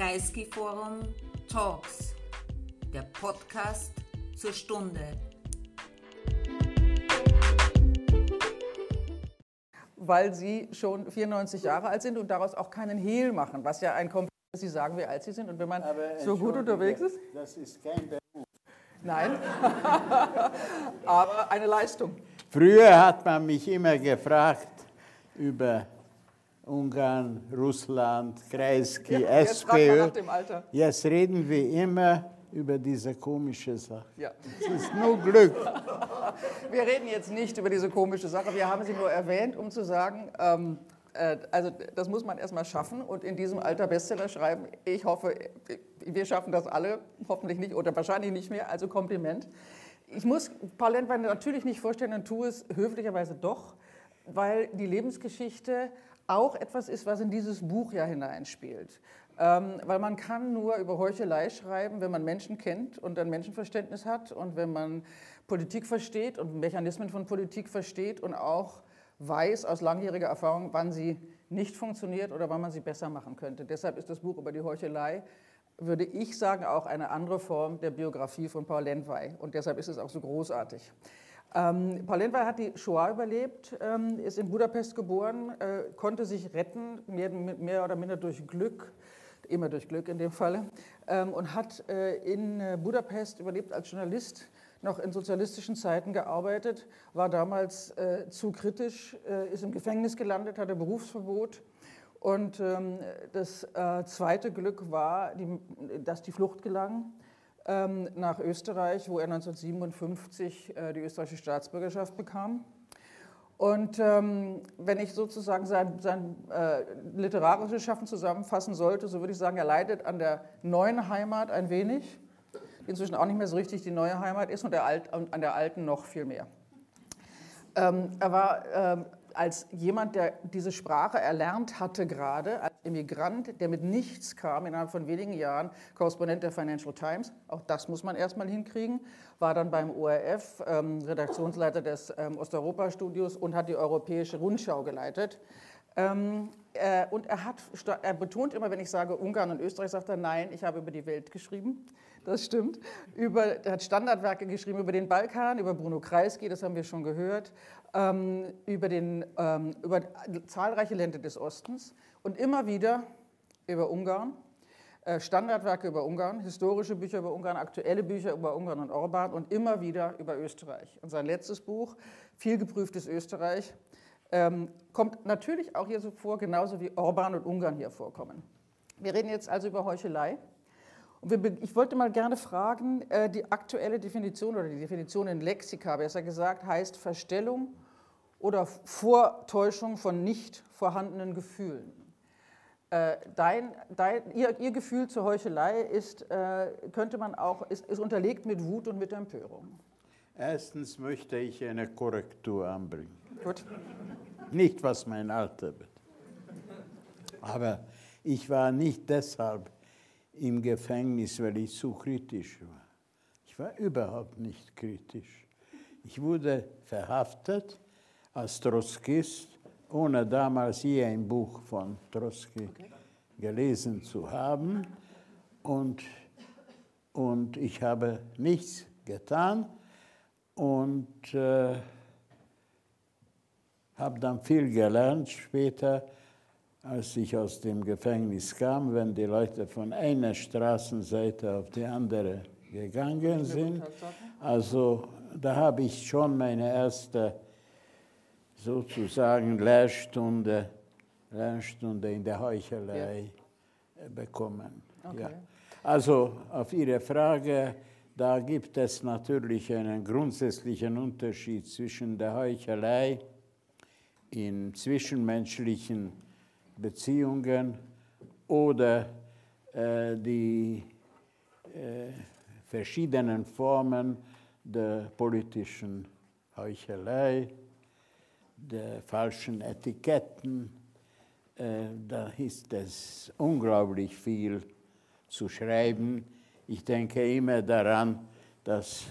Kreisky Forum Talks, der Podcast zur Stunde. Weil Sie schon 94 Jahre alt sind und daraus auch keinen Hehl machen, was ja ein Kompliment ist. Sie sagen, wie alt Sie sind und wenn man Aber so gut unterwegs ist. Das ist kein Beruf. Nein, aber eine Leistung. Früher hat man mich immer gefragt über Ungarn, Russland, Kreisky, Ja, jetzt SPÖ. nach dem Alter. Jetzt reden wir immer über diese komische Sache. Ja. Es ist nur Glück. Wir reden jetzt nicht über diese komische Sache. Wir haben sie nur erwähnt, um zu sagen, ähm, äh, also das muss man erstmal schaffen und in diesem Alter Bestseller schreiben. Ich hoffe, wir schaffen das alle, hoffentlich nicht oder wahrscheinlich nicht mehr. Also Kompliment. Ich muss Paul Lendwein natürlich nicht vorstellen und tue es höflicherweise doch, weil die Lebensgeschichte auch etwas ist, was in dieses Buch ja hineinspielt. Ähm, weil man kann nur über Heuchelei schreiben, wenn man Menschen kennt und ein Menschenverständnis hat und wenn man Politik versteht und Mechanismen von Politik versteht und auch weiß aus langjähriger Erfahrung, wann sie nicht funktioniert oder wann man sie besser machen könnte. Deshalb ist das Buch über die Heuchelei, würde ich sagen, auch eine andere Form der Biografie von Paul Lendwey. Und deshalb ist es auch so großartig. Ähm, Paul Lendwey hat die Shoah überlebt, ähm, ist in Budapest geboren, äh, konnte sich retten, mehr, mehr, oder minder durch Glück, immer durch Glück in dem Falle, ähm, und hat äh, in äh, Budapest überlebt als Journalist, noch in sozialistischen Zeiten gearbeitet, war damals äh, zu kritisch, äh, ist im Gefängnis gelandet, hatte Berufsverbot. Und ähm, das äh, zweite Glück war, die, dass die Flucht gelang nach Österreich, wo er 1957 äh, die österreichische Staatsbürgerschaft bekam. Und ähm, wenn ich sozusagen sein, sein äh, literarisches Schaffen zusammenfassen sollte, so würde ich sagen, er leidet an der neuen Heimat ein wenig, die inzwischen auch nicht mehr so richtig die neue Heimat ist, und, der Alt, an der alten noch viel mehr. Ähm, er war ähm, als jemand, der diese Sprache erlernt hatte gerade, Immigrant, der mit nichts kam, innerhalb von wenigen Jahren Korrespondent der Financial Times, auch das muss man erstmal hinkriegen, war dann beim ORF ähm, Redaktionsleiter des ähm, Osteuropa-Studios und hat die Europäische Rundschau geleitet. Ähm, äh, und er, hat, er betont immer, wenn ich sage Ungarn und Österreich, sagt er, nein, ich habe über die Welt geschrieben. Das stimmt. Über, er hat Standardwerke geschrieben über den Balkan, über Bruno Kreisky, das haben wir schon gehört, ähm, über, den, ähm, über zahlreiche Länder des Ostens und immer wieder über Ungarn. Äh, Standardwerke über Ungarn, historische Bücher über Ungarn, aktuelle Bücher über Ungarn und Orban und immer wieder über Österreich. Und sein letztes Buch, viel geprüftes Österreich, ähm, kommt natürlich auch hier so vor, genauso wie Orban und Ungarn hier vorkommen. Wir reden jetzt also über Heuchelei. Und ich wollte mal gerne fragen, äh, die aktuelle Definition oder die Definition in Lexika, besser gesagt, heißt Verstellung oder Vortäuschung von nicht vorhandenen Gefühlen. Äh, dein, dein, ihr, ihr, Gefühl zur Heuchelei ist, äh, könnte man auch, ist, ist unterlegt mit Wut und mit Empörung. Erstens möchte ich eine Korrektur anbringen. Gut. Nicht was mein Alter betrifft. Aber ich war nicht deshalb im Gefängnis, weil ich zu kritisch war. Ich war überhaupt nicht kritisch. Ich wurde verhaftet als Trotzkist, ohne damals je ein Buch von Trotzki okay. gelesen zu haben. Und, und ich habe nichts getan und äh, habe dann viel gelernt später als ich aus dem Gefängnis kam, wenn die Leute von einer Straßenseite auf die andere gegangen sind. Also da habe ich schon meine erste sozusagen Lehrstunde, Lehrstunde in der Heuchelei ja. bekommen. Okay. Ja. Also auf Ihre Frage, da gibt es natürlich einen grundsätzlichen Unterschied zwischen der Heuchelei in zwischenmenschlichen Beziehungen oder äh, die äh, verschiedenen Formen der politischen Heuchelei, der falschen Etiketten. Äh, da ist es unglaublich viel zu schreiben. Ich denke immer daran, dass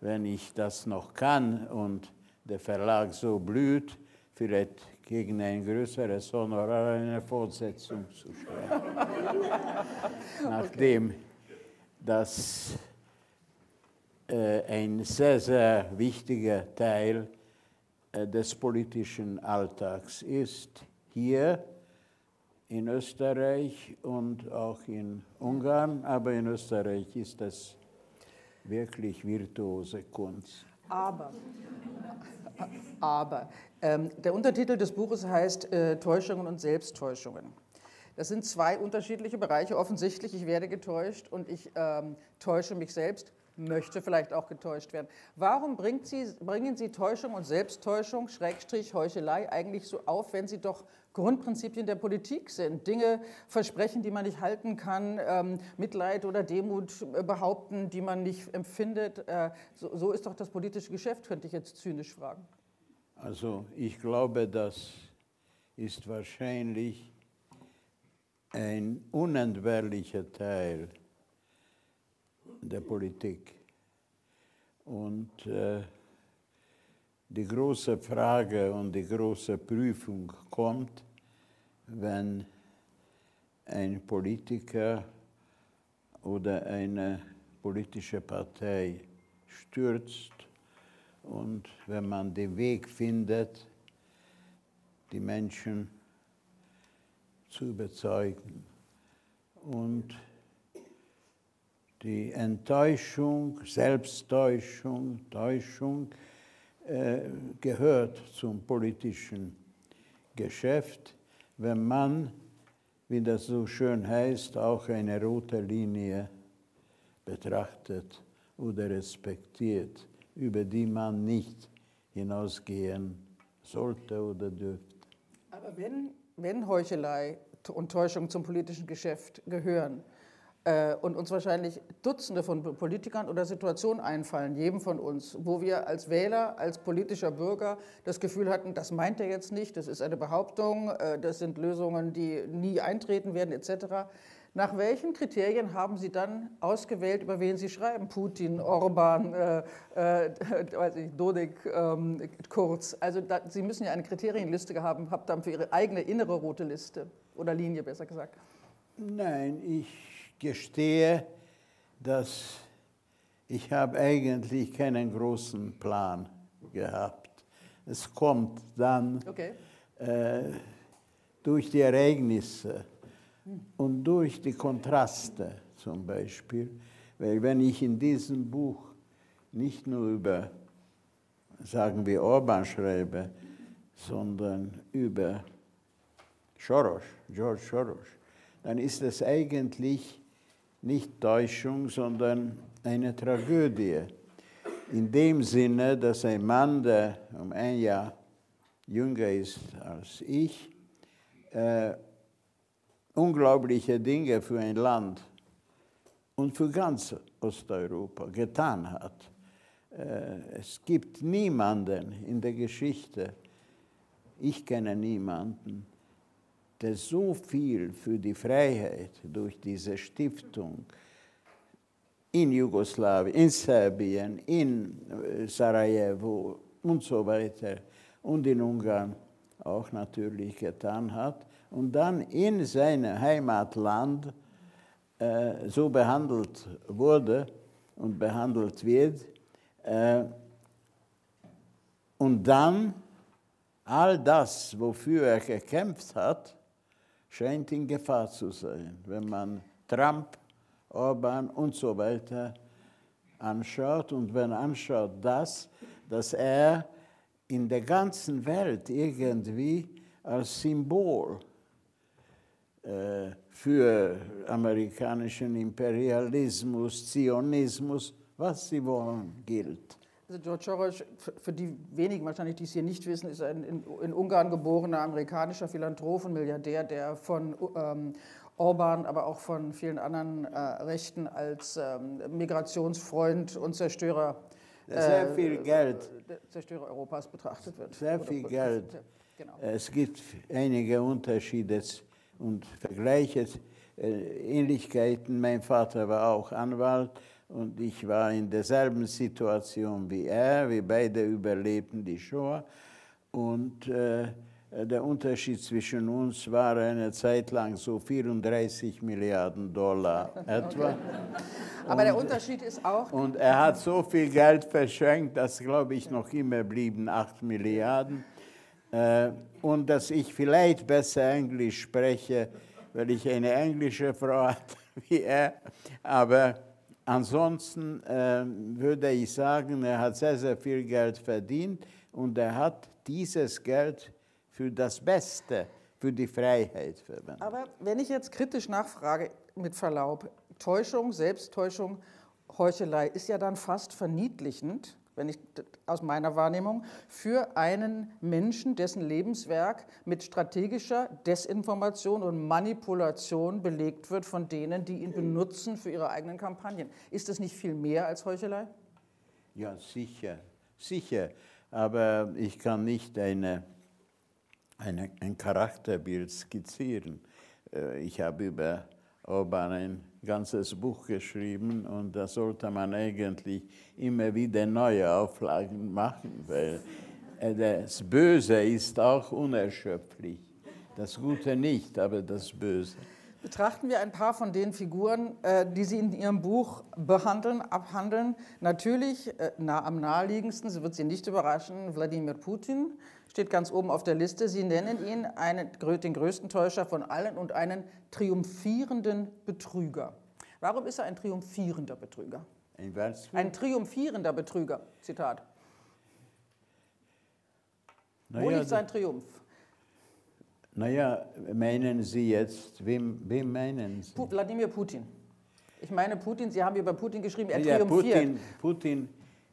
wenn ich das noch kann und der Verlag so blüht, vielleicht gegen ein größeres Honorar eine Fortsetzung zu schreiben. Nachdem das äh, ein sehr, sehr wichtiger Teil äh, des politischen Alltags ist, hier in Österreich und auch in Ungarn, aber in Österreich ist das wirklich virtuose Kunst. Aber, aber ähm, der Untertitel des Buches heißt äh, Täuschungen und Selbsttäuschungen. Das sind zwei unterschiedliche Bereiche. Offensichtlich, ich werde getäuscht und ich ähm, täusche mich selbst, möchte vielleicht auch getäuscht werden. Warum Sie, bringen Sie Täuschung und Selbsttäuschung, Schrägstrich, Heuchelei eigentlich so auf, wenn Sie doch Grundprinzipien der Politik sind? Dinge versprechen, die man nicht halten kann, ähm, Mitleid oder Demut behaupten, die man nicht empfindet. Äh, so, so ist doch das politische Geschäft, könnte ich jetzt zynisch fragen. Also ich glaube, das ist wahrscheinlich ein unentbehrlicher Teil der Politik. Und äh, die große Frage und die große Prüfung kommt, wenn ein Politiker oder eine politische Partei stürzt und wenn man den Weg findet, die Menschen zu überzeugen. Und die Enttäuschung, Selbsttäuschung, Täuschung äh, gehört zum politischen Geschäft, wenn man, wie das so schön heißt, auch eine rote Linie betrachtet oder respektiert, über die man nicht hinausgehen sollte oder dürfte. Aber wenn, wenn Heuchelei und Täuschung zum politischen Geschäft gehören, und uns wahrscheinlich Dutzende von Politikern oder Situationen einfallen, jedem von uns, wo wir als Wähler, als politischer Bürger das Gefühl hatten, das meint er jetzt nicht, das ist eine Behauptung, äh, das sind Lösungen, die nie eintreten werden etc. Nach welchen Kriterien haben Sie dann ausgewählt, über wen Sie schreiben? Putin, Orban, äh, äh, weiß ich, Dodik, ähm, Kurz. Also da, Sie müssen ja eine Kriterienliste haben, habt dann für Ihre eigene innere rote Liste oder Linie besser gesagt. Nein, ich gestehe, dass ich habe eigentlich keinen großen Plan gehabt. Es kommt dann okay. äh, durch die Ereignisse und durch die Kontraste zum Beispiel. Weil wenn ich in diesem Buch nicht nur über, sagen wir, Orban schreibe, sondern über Soros, George Soros, dann ist es eigentlich nicht Täuschung, sondern eine Tragödie. In dem Sinne, dass ein Mann, der um ein Jahr jünger ist als ich, äh, unglaubliche Dinge für ein Land und für ganz Osteuropa getan hat. Äh, es gibt niemanden in der Geschichte, ich kenne niemanden, der so viel für die Freiheit durch diese Stiftung in Jugoslawien, in Serbien, in äh, Sarajevo und so weiter und in Ungarn auch natürlich getan hat und dann in seinem Heimatland äh, so behandelt wurde und behandelt wird äh, und dann all das, wofür er gekämpft hat, scheint in Gefahr zu sein, wenn man Trump, Orban und so weiter anschaut und wenn anschaut das, dass er in der ganzen Welt irgendwie als Symbol äh, für amerikanischen Imperialismus, Zionismus, was sie wollen, gilt. Also George Soros, für die wenigen wahrscheinlich, die es hier nicht wissen, ist ein in, in Ungarn geborener amerikanischer Philanthrop und Milliardär, der von ähm, Orban, aber auch von vielen anderen äh, Rechten als ähm, Migrationsfreund und Zerstörer sehr äh, viel Geld. Zerstörer Europas betrachtet wird. Sehr viel Geld. Genau. Es gibt einige Unterschiede und Vergleiche, äh, Ähnlichkeiten. Mein Vater war auch Anwalt und ich war in derselben Situation wie er. Wir beide überlebten die Shoah. Und äh, Der Unterschied zwischen uns war eine Zeit lang so 34 Milliarden Dollar etwa. Aber der Unterschied ist auch, Und er hat so viel Geld verschenkt, dass, glaube ich, noch immer blieben 8 Milliarden. Äh, Und dass ich vielleicht besser Englisch spreche, weil ich eine englische Frau hatte wie er. Aber ansonsten äh, würde ich sagen, er hat sehr, sehr viel Geld verdient und er hat dieses Geld für das Beste, für die Freiheit verwendet. aber wenn ich jetzt kritisch nachfrage, mit Verlaub, Täuschung, Selbsttäuschung, Heuchelei ist ja dann fast verniedlichend, wenn ich aus meiner Wahrnehmung, für einen Menschen, dessen Lebenswerk mit strategischer Desinformation und Manipulation belegt wird von denen, die ihn benutzen für ihre eigenen Kampagnen. Ist das nicht viel mehr als Heuchelei? Ja, sicher, sicher. Aber ich kann nicht eine, eine, ein Charakterbild skizzieren. Äh, Ich habe über Orban ein ganzes Buch geschrieben und da sollte man eigentlich immer wieder neue Auflagen machen, weil äh, das Böse ist auch unerschöpflich. Das Gute nicht, aber das Böse. Betrachten wir ein paar von den Figuren, äh, die Sie in Ihrem Buch behandeln, abhandeln. Natürlich äh, nah, am naheliegendsten, Sie wird Sie nicht überraschen, Wladimir Putin steht ganz oben auf der Liste. Sie nennen ihn einen, den größten Täuscher von allen und einen triumphierenden Betrüger. Warum ist er ein triumphierender Betrüger? Ein? Ein triumphierender Betrüger, Zitat. Wo Naja, liegt sein Triumph? Naja, meinen Sie jetzt, wem, wem meinen Sie? Pu Wladimir Putin. Ich meine Putin, Sie haben über Putin geschrieben, er Ja, triumphiert. Putin, Putin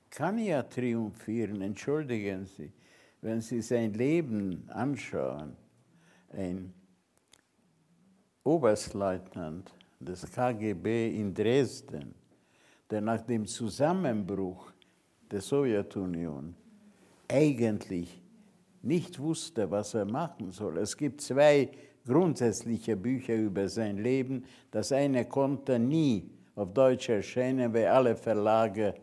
kann ja triumphieren, entschuldigen Sie. Wenn Sie sein Leben anschauen, ein Oberstleutnant des KGB in Dresden, der nach dem Zusammenbruch der Sowjetunion eigentlich nicht wusste, was er machen soll. Es gibt zwei grundsätzliche Bücher über sein Leben. Das eine konnte nie auf Deutsch erscheinen, weil alle Verlage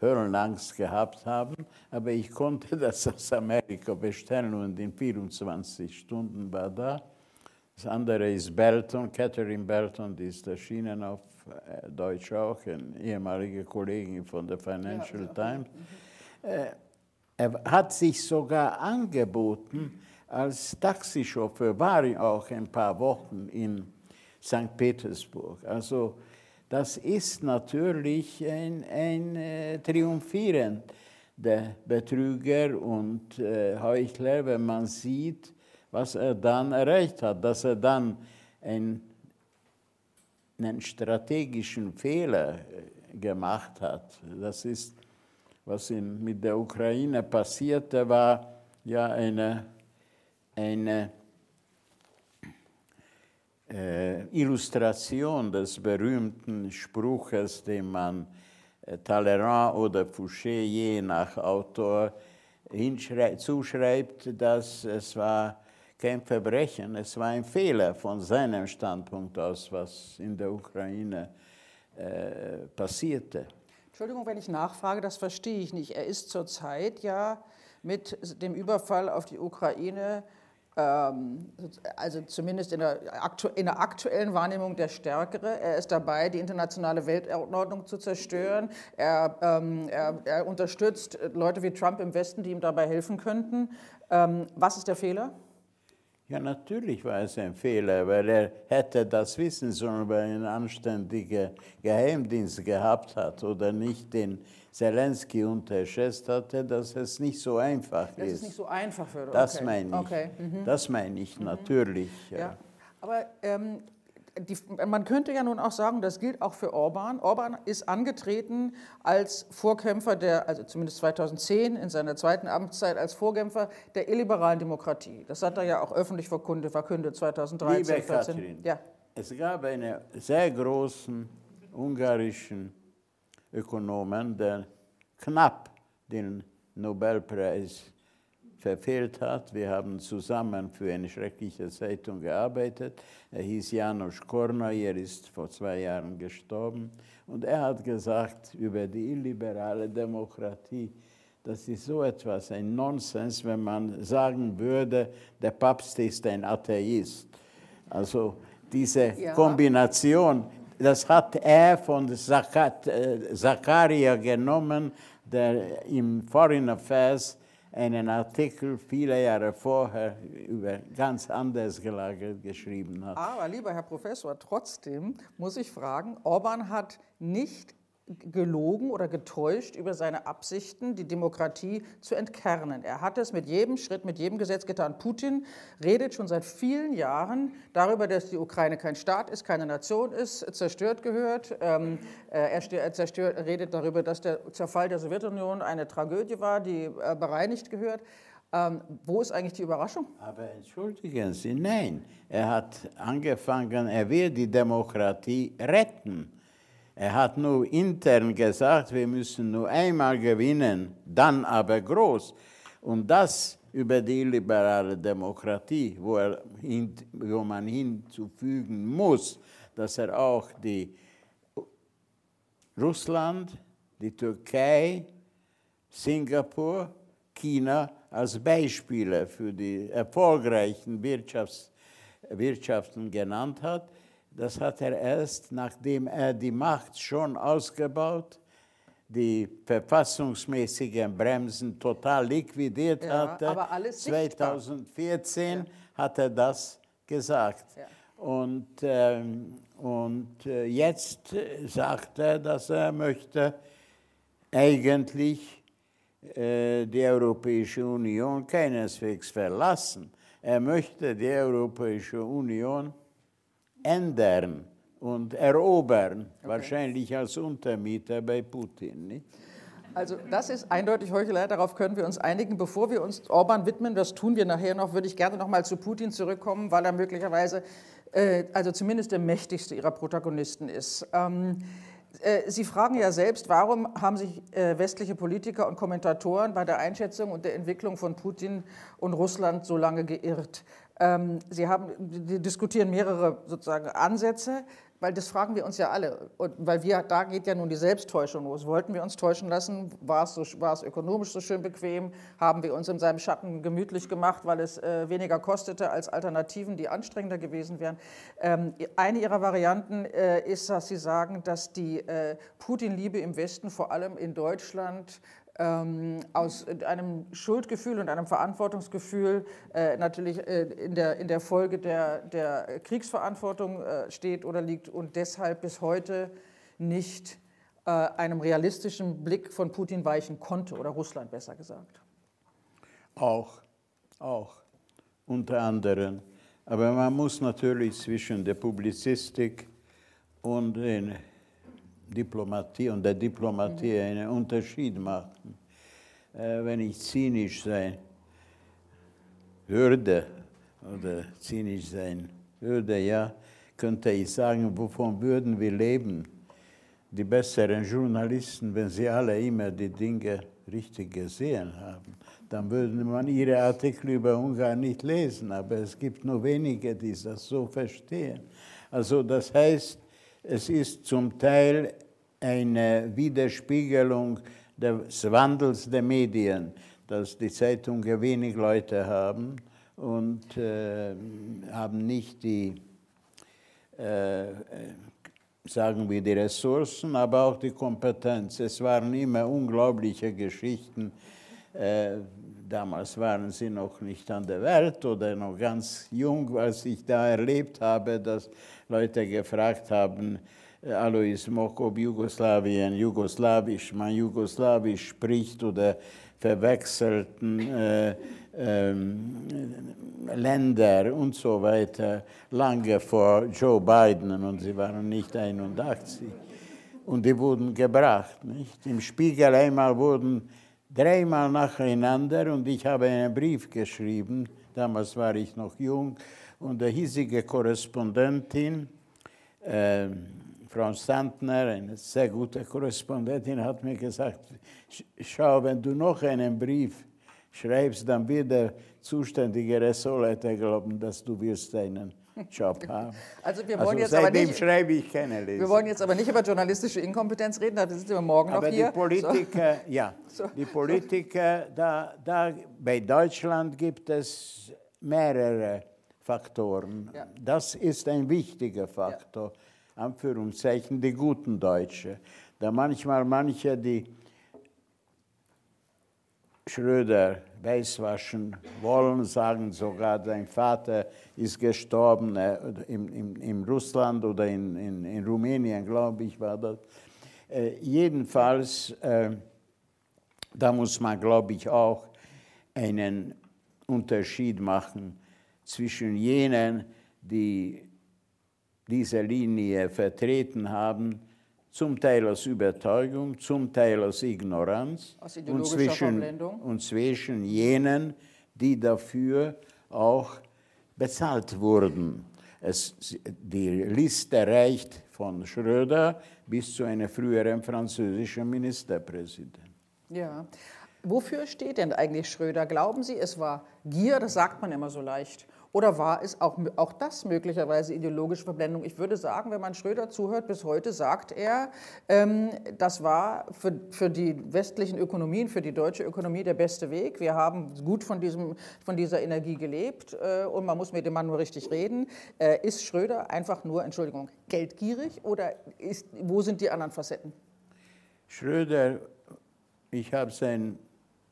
Hörenangst gehabt haben. Aber ich konnte das aus Amerika bestellen und in 24 Stunden war da. Das andere ist Belton, Catherine Belton, die ist erschienen auf äh, Deutsch auch, eine ehemalige Kollegin von der Financial Times. Äh, er hat sich sogar angeboten als Taxichauffeur, war auch ein paar Wochen in St. Petersburg. Also das ist natürlich ein, ein äh, triumphierender Betrüger und äh, Heuchler, wenn man sieht, was er dann erreicht hat, dass er dann ein, einen strategischen Fehler äh, gemacht hat. Das ist, was in, mit der Ukraine passierte, war ja eine, eine äh, Illustration des berühmten Spruches, den man äh, Talleyrand oder Fouché je nach Autor zuschreibt, dass es war kein Verbrechen, es war ein Fehler von seinem Standpunkt aus, was in der Ukraine äh, passierte. Entschuldigung, wenn ich nachfrage, das verstehe ich nicht. Er ist zurzeit ja mit dem Überfall auf die Ukraine, ähm, also zumindest in der, in der aktuellen Wahrnehmung der Stärkere. Er ist dabei, die internationale Weltordnung zu zerstören. Er, ähm, er, er unterstützt Leute wie Trump im Westen, die ihm dabei helfen könnten. Ähm, was ist der Fehler? Ja, natürlich war es ein Fehler, weil er hätte das wissen sollen, weil er einen anständigen Geheimdienst gehabt hat oder nicht den Zelensky unterschätzt hatte, dass es nicht so einfach Dass ist. es nicht so einfach das okay. meine ich. Okay. mhm. Das meine ich natürlich. Ja. Aber ähm, die, man könnte ja nun auch sagen, das gilt auch für Orban. Orban ist angetreten als Vorkämpfer der, also zumindest 2010 in seiner zweiten Amtszeit als Vorkämpfer der illiberalen Demokratie. Das hat er ja auch öffentlich verkündet, verkündet 2013, Liebe 2014. Katrin, Ja. es gab einen sehr großen ungarischen Ökonomen, der knapp den Nobelpreis verfehlt hat. Wir haben zusammen für eine schreckliche Zeitung gearbeitet. Er hieß Janusz Kornoi, er ist vor zwei Jahren gestorben. Und er hat gesagt über die illiberale Demokratie, Das ist so etwas, ein Nonsens, wenn man sagen würde, der Papst ist ein Atheist. Also diese Ja. Kombination, das hat er von äh, Zakaria genommen, der im Foreign Affairs einen Artikel viele Jahre vorher über ganz anders gelagert geschrieben hat. Aber lieber Herr Professor, trotzdem muss ich fragen, Orban hat nicht gelogen oder getäuscht über seine Absichten, die Demokratie zu entkernen. Er hat es mit jedem Schritt, mit jedem Gesetz getan. Putin redet schon seit vielen Jahren darüber, dass die Ukraine kein Staat ist, keine Nation ist, zerstört gehört. Ähm, äh, er, er zerstört, redet darüber, dass der Zerfall der Sowjetunion eine Tragödie war, die äh, bereinigt gehört. Ähm, wo ist eigentlich die Überraschung? Aber entschuldigen Sie, nein, er hat angefangen, er will die Demokratie retten. Er hat nur intern gesagt, wir müssen nur einmal gewinnen, dann aber groß. Und das über die liberale Demokratie, wo, er wo man hinzufügen muss, dass er auch die Russland, die Türkei, Singapur, China als Beispiele für die erfolgreichen Wirtschafts Wirtschaften genannt hat. Das hat er erst, nachdem er die Macht schon ausgebaut, die verfassungsmäßigen Bremsen total liquidiert Ja, hatte. aber alles sichtbar. 2014 hat er das gesagt. Ja. Und, ähm, und äh, jetzt sagt er, dass er möchte eigentlich äh, die Europäische Union keineswegs verlassen. Er möchte die Europäische Union ändern und erobern, wahrscheinlich als Untermieter bei Putin. Nicht? Also das ist eindeutig Heuchelei, darauf können wir uns einigen. Bevor wir uns Orban widmen, das tun wir nachher noch, würde ich gerne noch mal zu Putin zurückkommen, weil er möglicherweise, äh, also zumindest der mächtigste ihrer Protagonisten ist. Ähm, äh, Sie fragen ja selbst, warum haben sich äh, westliche Politiker und Kommentatoren bei der Einschätzung und der Entwicklung von Putin und Russland so lange geirrt? Ähm, Sie haben, die diskutieren mehrere sozusagen Ansätze, weil das fragen wir uns ja alle. Und weil wir, da geht ja nun die Selbsttäuschung los. Wollten wir uns täuschen lassen? War es, so, war es ökonomisch so schön bequem? Haben wir uns in seinem Schatten gemütlich gemacht, weil es äh, weniger kostete als Alternativen, die anstrengender gewesen wären? Ähm, eine Ihrer Varianten äh, ist, dass Sie sagen, dass die äh, Putin-Liebe im Westen vor allem in Deutschland ähm, aus einem Schuldgefühl und einem Verantwortungsgefühl äh, natürlich äh, in, der, in der Folge der, der Kriegsverantwortung äh, steht oder liegt und deshalb bis heute nicht äh, einem realistischen Blick von Putin weichen konnte oder Russland besser gesagt. Auch, auch, unter anderem. Aber man muss natürlich zwischen der Publizistik und der Diplomatie und der Diplomatie einen Unterschied machen. Äh, wenn ich zynisch sein würde oder zynisch sein würde, ja, könnte ich sagen, wovon würden wir leben? Die besseren Journalisten, wenn sie alle immer die Dinge richtig gesehen haben, dann würde man ihre Artikel über Ungarn nicht lesen, aber es gibt nur wenige, die das so verstehen. Also das heißt, es ist zum Teil eine Widerspiegelung des Wandels der Medien, dass die Zeitungen wenig Leute haben und äh, haben nicht die, äh, sagen wir, die Ressourcen, aber auch die Kompetenz. Es waren immer unglaubliche Geschichten. Äh, damals waren sie noch nicht an der Welt oder noch ganz jung, als ich da erlebt habe, dass Leute gefragt haben, äh, Alois Mock, ob Jugoslawien jugoslawisch, man jugoslawisch spricht oder verwechselten äh, ähm, Länder und so weiter, lange vor Joe Biden und sie waren nicht 81. Und die wurden gebracht. Nicht? Im Spiegel einmal wurden dreimal nacheinander und ich habe einen Brief geschrieben, damals war ich noch jung, und der hiesige Korrespondentin, äh, Frau Sandner, eine sehr gute Korrespondentin, hat mir gesagt, schau, wenn du noch einen Brief schreibst, dann wird der zuständige Ressortleiter glauben, dass du wirst einen Job haben. Also wir Also wollen jetzt aber nicht, schreibe ich keine Leser. wir wollen jetzt aber nicht über journalistische Inkompetenz reden, da sind wir morgen Aber noch hier. die Politiker, ja, So. die Politiker, da, da bei Deutschland gibt es mehrere Faktoren. Ja. Das ist ein wichtiger Faktor, Anführungszeichen, die guten Deutsche. Da manchmal manche, die Schröder weißwaschen wollen, sagen sogar, sein Vater ist gestorben in, in, in Russland oder in, in, in Rumänien, glaube ich, war das. Äh, jedenfalls, äh, da muss man, glaube ich, auch einen Unterschied machen zwischen jenen, die diese Linie vertreten haben, zum Teil aus Überzeugung, zum Teil aus Ignoranz Aus und zwischen, und zwischen jenen, die dafür auch bezahlt wurden. Es, die Liste reicht von Schröder bis zu einem früheren französischen Ministerpräsidenten. Ja. Wofür steht denn eigentlich Schröder? Glauben Sie, es war Gier, das sagt man immer so leicht. Oder war es auch, auch das möglicherweise ideologische Verblendung? Ich würde sagen, wenn man Schröder zuhört, bis heute sagt er, ähm, das war für, für die westlichen Ökonomien, für die deutsche Ökonomie der beste Weg. Wir haben gut von, diesem, von dieser Energie gelebt äh, und man muss mit dem Mann nur richtig reden. Äh, ist Schröder einfach nur, Entschuldigung, geldgierig oder ist, wo sind die anderen Facetten? Schröder, ich habe sein,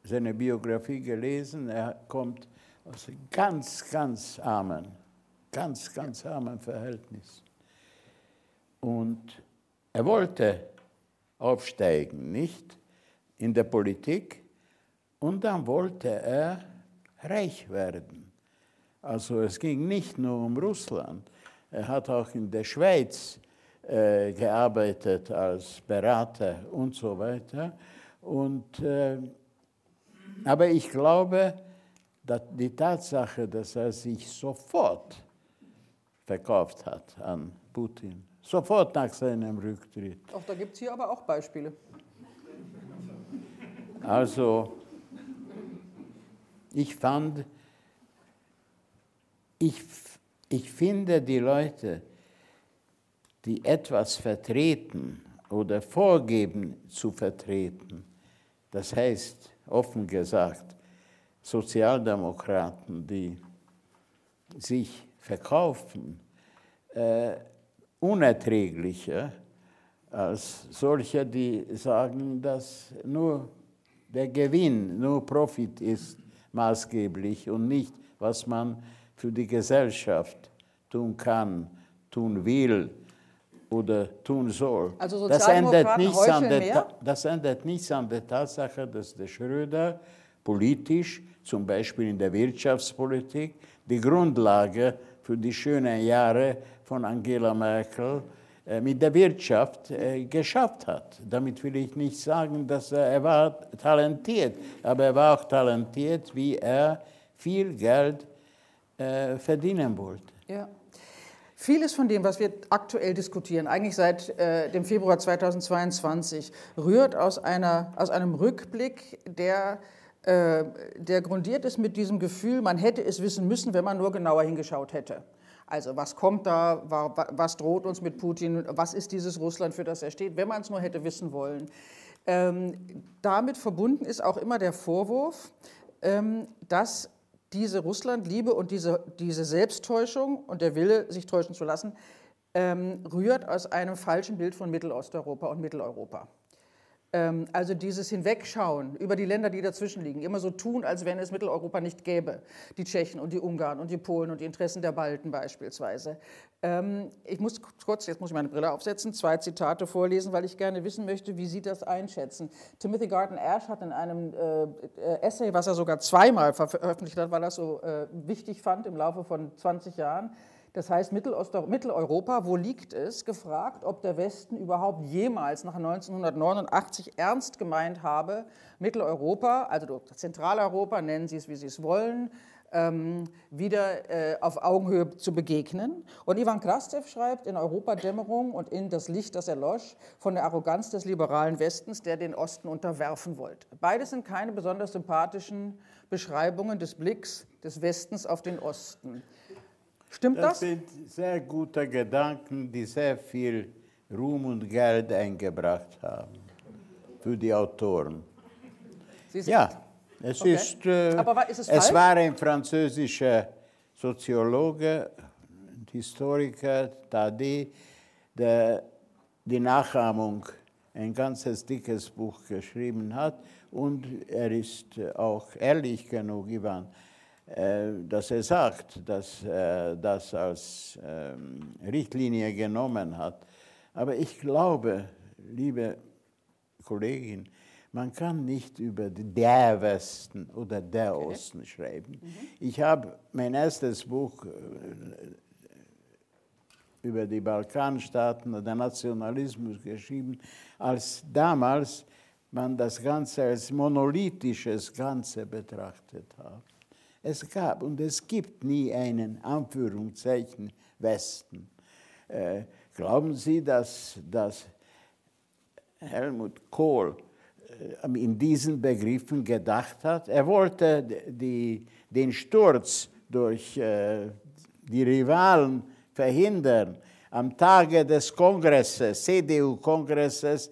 seine Biografie gelesen, er kommt aus ganz, ganz armen, ganz, ganz armen Verhältnissen. Und er wollte aufsteigen, nicht in der Politik, und dann wollte er reich werden. Also es ging nicht nur um Russland, er hat auch in der Schweiz äh, gearbeitet als Berater und so weiter. Und, äh, aber ich glaube, die Tatsache, dass er sich sofort verkauft hat an Putin, sofort nach seinem Rücktritt. Auch da gibt es hier aber auch Beispiele. Also, ich fand, ich, ich finde die Leute, die etwas vertreten oder vorgeben zu vertreten, das heißt, offen gesagt, Sozialdemokraten, die sich verkaufen, äh, unerträglicher als solche, die sagen, dass nur der Gewinn, nur Profit ist maßgeblich und nicht, was man für die Gesellschaft tun kann, tun will oder tun soll. Also das, ändert nichts an der, mehr? Das ändert nichts an der Tatsache, dass der Schröder politisch, zum Beispiel in der Wirtschaftspolitik, die Grundlage für die schönen Jahre von Angela Merkel äh, mit der Wirtschaft äh, geschafft hat. Damit will ich nicht sagen, dass er, er war talentiert, aber er war auch talentiert, wie er viel Geld äh, verdienen wollte. Ja. Vieles von dem, was wir aktuell diskutieren, eigentlich seit äh, dem Februar 2022, rührt aus, einer, aus einem Rückblick, der, äh, der grundiert ist mit diesem Gefühl, man hätte es wissen müssen, wenn man nur genauer hingeschaut hätte. Also was kommt da, wa- wa- was droht uns mit Putin, was ist dieses Russland, für das er steht, wenn man es nur hätte wissen wollen. Ähm, damit verbunden ist auch immer der Vorwurf, ähm, dass diese Russlandliebe und diese, diese Selbsttäuschung und der Wille, sich täuschen zu lassen, ähm, rührt aus einem falschen Bild von Mittelosteuropa und Mitteleuropa. Ähm, also dieses Hinwegschauen über die Länder, die dazwischen liegen, immer so tun, als wenn es Mitteleuropa nicht gäbe, die Tschechen und die Ungarn und die Polen und die Interessen der Balten beispielsweise. Ähm, ich muss kurz, jetzt muss ich meine Brille aufsetzen, zwei Zitate vorlesen, weil ich gerne wissen möchte, wie Sie das einschätzen. Timothy Garton Ash hat in einem äh, Essay, was er sogar zweimal ver- veröffentlicht hat, weil er es so äh, wichtig fand im Laufe von 20 Jahren, das heißt Mitteleuropa, wo liegt es, gefragt, ob der Westen überhaupt jemals nach 1989 ernst gemeint habe, Mitteleuropa, also Zentraleuropa, nennen Sie es, wie Sie es wollen, ähm, wieder äh, auf Augenhöhe zu begegnen. Und Ivan Krastev schreibt in Europadämmerung und in Das Licht, das erlosch, von der Arroganz des liberalen Westens, der den Osten unterwerfen wollte. Beides sind keine besonders sympathischen Beschreibungen des Blicks des Westens auf den Osten. Stimmt das? Das sind sehr gute Gedanken, die sehr viel Ruhm und Geld eingebracht haben für die Autoren. Ja, es Okay. ist. Äh, Aber wa- ist es falsch? war ein französischer Soziologe, und Historiker, Tadi, der die Nachahmung, ein ganzes dickes Buch geschrieben hat. Und er ist auch ehrlich genug, Ivan, dass er sagt, dass er das als ähm, Richtlinie genommen hat. Aber ich glaube, liebe Kollegin, man kann nicht über der Westen oder der Osten schreiben. Ich habe mein erstes Buch äh, über die Balkanstaaten den Nationalismus geschrieben, als damals man das Ganze als monolithisches Ganze betrachtet hat. Es gab und es gibt nie einen Anführungszeichen Westen. Äh, glauben Sie, dass, dass Helmut Kohl äh, in diesen Begriffen gedacht hat. Er wollte die, den Sturz durch äh, die Rivalen verhindern. Am Tage des Kongresses, CDU-Kongresses,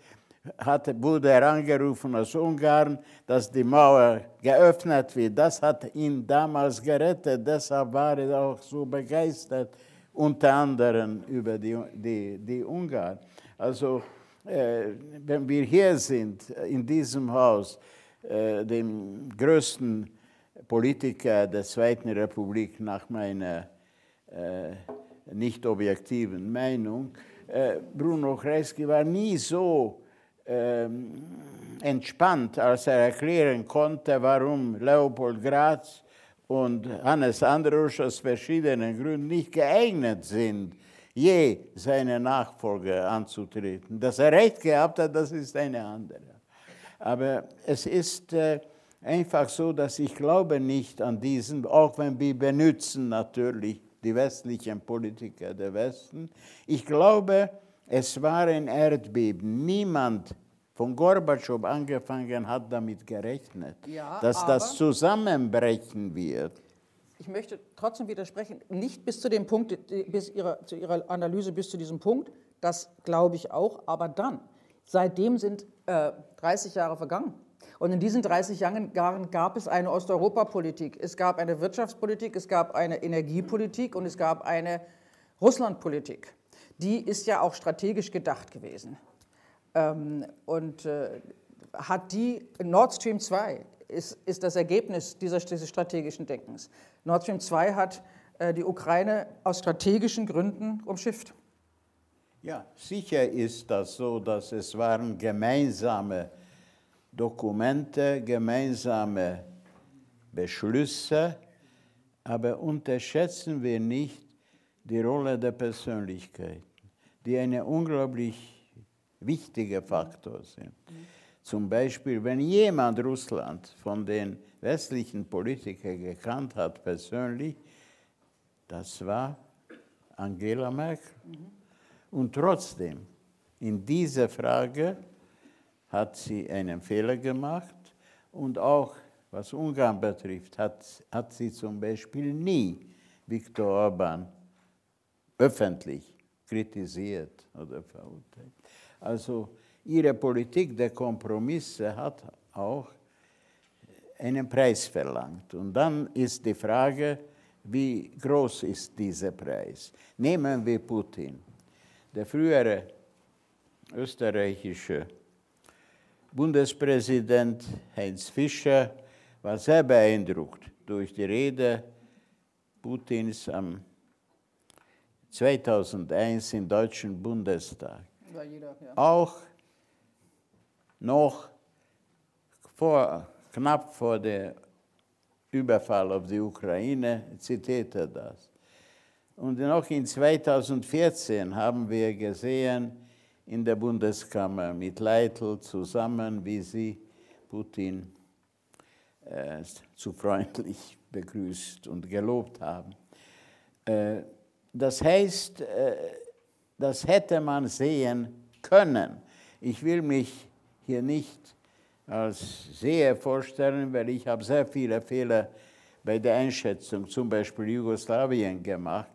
hatte, wurde er angerufen aus Ungarn, dass die Mauer geöffnet wird. Das hat ihn damals gerettet. Deshalb war er auch so begeistert, unter anderem über die, die, die Ungarn. Also, äh, wenn wir hier sind, in diesem Haus, äh, dem größten Politiker der Zweiten Republik nach meiner äh, nicht objektiven Meinung, äh, Bruno Kreisky war nie so entspannt, als er erklären konnte, warum Leopold Graz und Hannes Andrusch aus verschiedenen Gründen nicht geeignet sind, je seine Nachfolge anzutreten. Dass er recht gehabt hat, das ist eine andere. Aber es ist äh, einfach so, dass ich glaube nicht an diesen, auch wenn wir benutzen natürlich die westlichen Politiker der Westen. Ich glaube, es war ein Erdbeben. Niemand von Gorbatschow angefangen hat damit gerechnet, Ja, dass das zusammenbrechen wird. Ich möchte trotzdem widersprechen, nicht bis zu dem Punkt, bis ihrer, zu Ihrer Analyse bis zu diesem Punkt, das glaube ich auch, aber dann. Seitdem sind äh, 30 Jahre vergangen. Und in diesen 30 Jahren gab es eine Osteuropapolitik, es gab eine Wirtschaftspolitik, es gab eine Energiepolitik und es gab eine Russlandpolitik. Die ist ja auch strategisch gedacht gewesen. Ähm, und äh, hat die Nord Stream 2 ist, ist das Ergebnis dieser, dieses strategischen Denkens. Nord Stream 2 hat äh, die Ukraine aus strategischen Gründen umschifft. Ja, sicher ist das so, dass es waren gemeinsame Dokumente, gemeinsame Beschlüsse, aber unterschätzen wir nicht die Rolle der Persönlichkeit, die ein unglaublich wichtiger Faktor sind. Zum Beispiel, wenn jemand Russland von den westlichen Politikern gekannt hat persönlich, das war Angela Merkel. Und trotzdem, in dieser Frage hat sie einen Fehler gemacht und auch was Ungarn betrifft, hat, hat sie zum Beispiel nie Viktor Orban öffentlich kritisiert oder verurteilt. Also ihre Politik der Kompromisse hat auch einen Preis verlangt. Und dann ist die Frage, wie groß ist dieser Preis? Nehmen wir Putin. Der frühere österreichische Bundespräsident Heinz Fischer war sehr beeindruckt durch die Rede Putins am 2001 im Deutschen Bundestag. Auch noch vor, knapp vor dem Überfall auf die Ukraine zitiert er das. Und noch in 2014 haben wir gesehen in der Bundeskammer mit Leitl zusammen, wie sie Putin äh, zu freundlich begrüßt und gelobt haben. Äh, das heißt, äh, das hätte man sehen können. Ich will mich hier nicht als Seher vorstellen, weil ich habe sehr viele Fehler bei der Einschätzung, zum Beispiel Jugoslawien gemacht.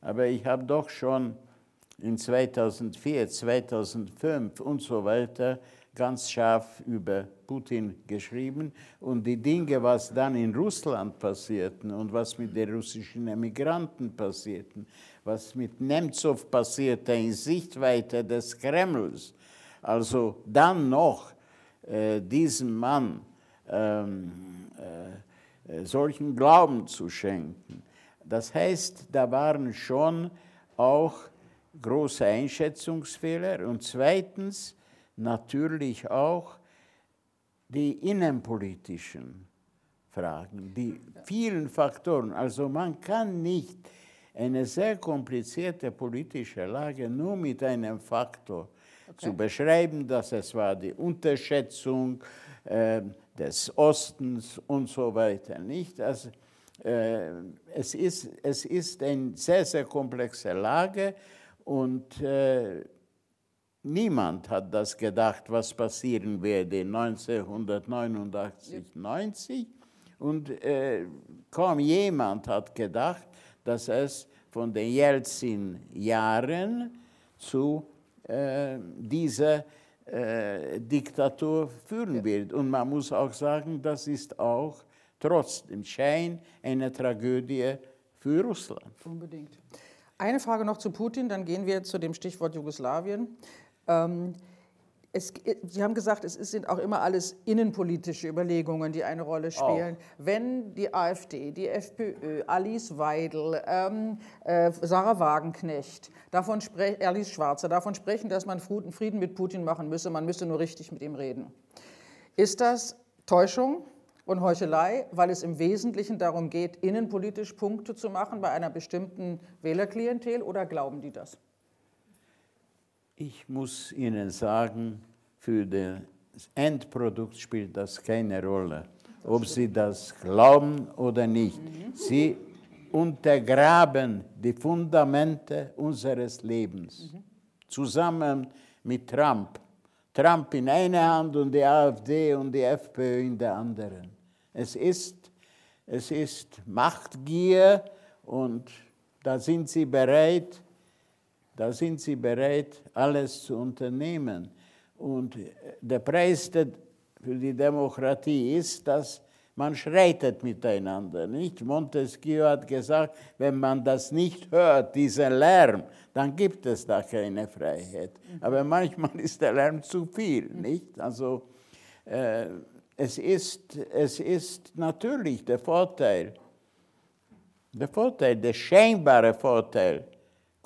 aber ich habe doch schon in 2004, 2005 und so weiter ganz scharf über Putin geschrieben und die Dinge, was dann in Russland passierten und was mit den russischen Emigranten passierten, was mit Nemtsov passierte in Sichtweite des Kremls, also dann noch äh, diesem Mann ähm, äh, äh solchen Glauben zu schenken. Das heißt, da waren schon auch große Einschätzungsfehler und zweitens natürlich auch die innenpolitischen Fragen, die vielen Faktoren. Also man kann nicht eine sehr komplizierte politische Lage nur mit einem Faktor okay. zu beschreiben, dass es war die Unterschätzung äh, des Ostens und so weiter. Nicht? Also, äh, es, ist, es ist eine sehr, sehr komplexe Lage und äh, niemand hat das gedacht, was passieren werde 1989, 90. Und äh, kaum jemand hat gedacht, dass es von den Jelzin-Jahren zu äh, dieser äh, Diktatur führen wird. Und man muss auch sagen, das ist auch trotz dem Schein eine Tragödie für Russland. Unbedingt. Eine Frage noch zu Putin, dann gehen wir zu dem Stichwort Jugoslawien. Ähm, es, Sie haben gesagt, es sind auch immer alles innenpolitische Überlegungen, die eine Rolle spielen. Auch. Wenn die AfD, die FPÖ, Alice Weidel, ähm, äh, Sarah Wagenknecht, davon Alice Schwarzer, davon sprechen, dass man Frieden mit Putin machen müsse, man müsse nur richtig mit ihm reden. Ist das Täuschung? und Heuchelei, weil es im Wesentlichen darum geht, innenpolitisch Punkte zu machen bei einer bestimmten Wählerklientel oder glauben die das? Ich muss Ihnen sagen, für das Endprodukt spielt das keine Rolle, ob Sie das glauben oder nicht. Sie untergraben die Fundamente unseres Lebens zusammen mit Trump. Trump in einer Hand und die AfD und die FPÖ in der anderen. Es ist, es ist Machtgier und da sind sie bereit, da sind sie bereit, alles zu unternehmen. Und der Preis für die Demokratie ist, dass man schreitet miteinander. Nicht? Montesquieu hat gesagt, wenn man das nicht hört, diesen Lärm, dann gibt es da keine Freiheit. Aber manchmal ist der Lärm zu viel. Nicht? Also, äh, es ist, es ist natürlich der Vorteil, der Vorteil, der scheinbare Vorteil,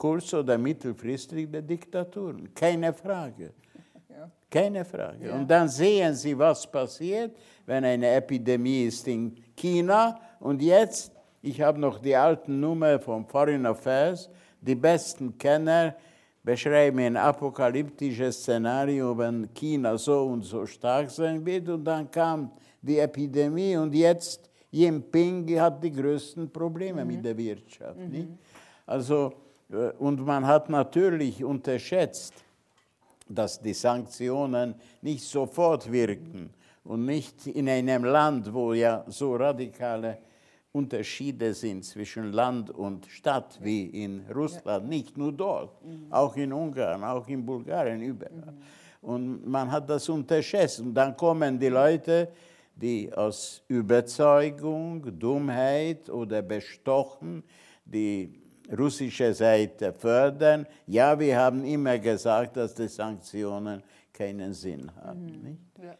kurz- oder mittelfristig der Diktaturen. Keine Frage. Keine Frage. Ja. Und dann sehen Sie, was passiert, wenn eine Epidemie ist in China. Und jetzt, ich habe noch die alten Nummer von Foreign Affairs, die besten Kenner beschreiben ein apokalyptisches Szenario, wenn China so und so stark sein wird. Und dann kam die Epidemie und jetzt Jinping hat die größten Probleme mhm. mit der Wirtschaft. Mhm. Nicht? Also, und man hat natürlich unterschätzt, dass die Sanktionen nicht sofort wirken und nicht in einem Land, wo ja so radikale Unterschiede sind zwischen Land und Stadt wie in Russland, nicht nur dort, mhm. auch in Ungarn, auch in Bulgarien, überall. Mhm. Und man hat das unterschätzt. Und dann kommen die Leute, die aus Überzeugung, Dummheit oder bestochen die russische Seite fördern. Ja, wir haben immer gesagt, dass die Sanktionen keinen Sinn haben. Mhm. Ja.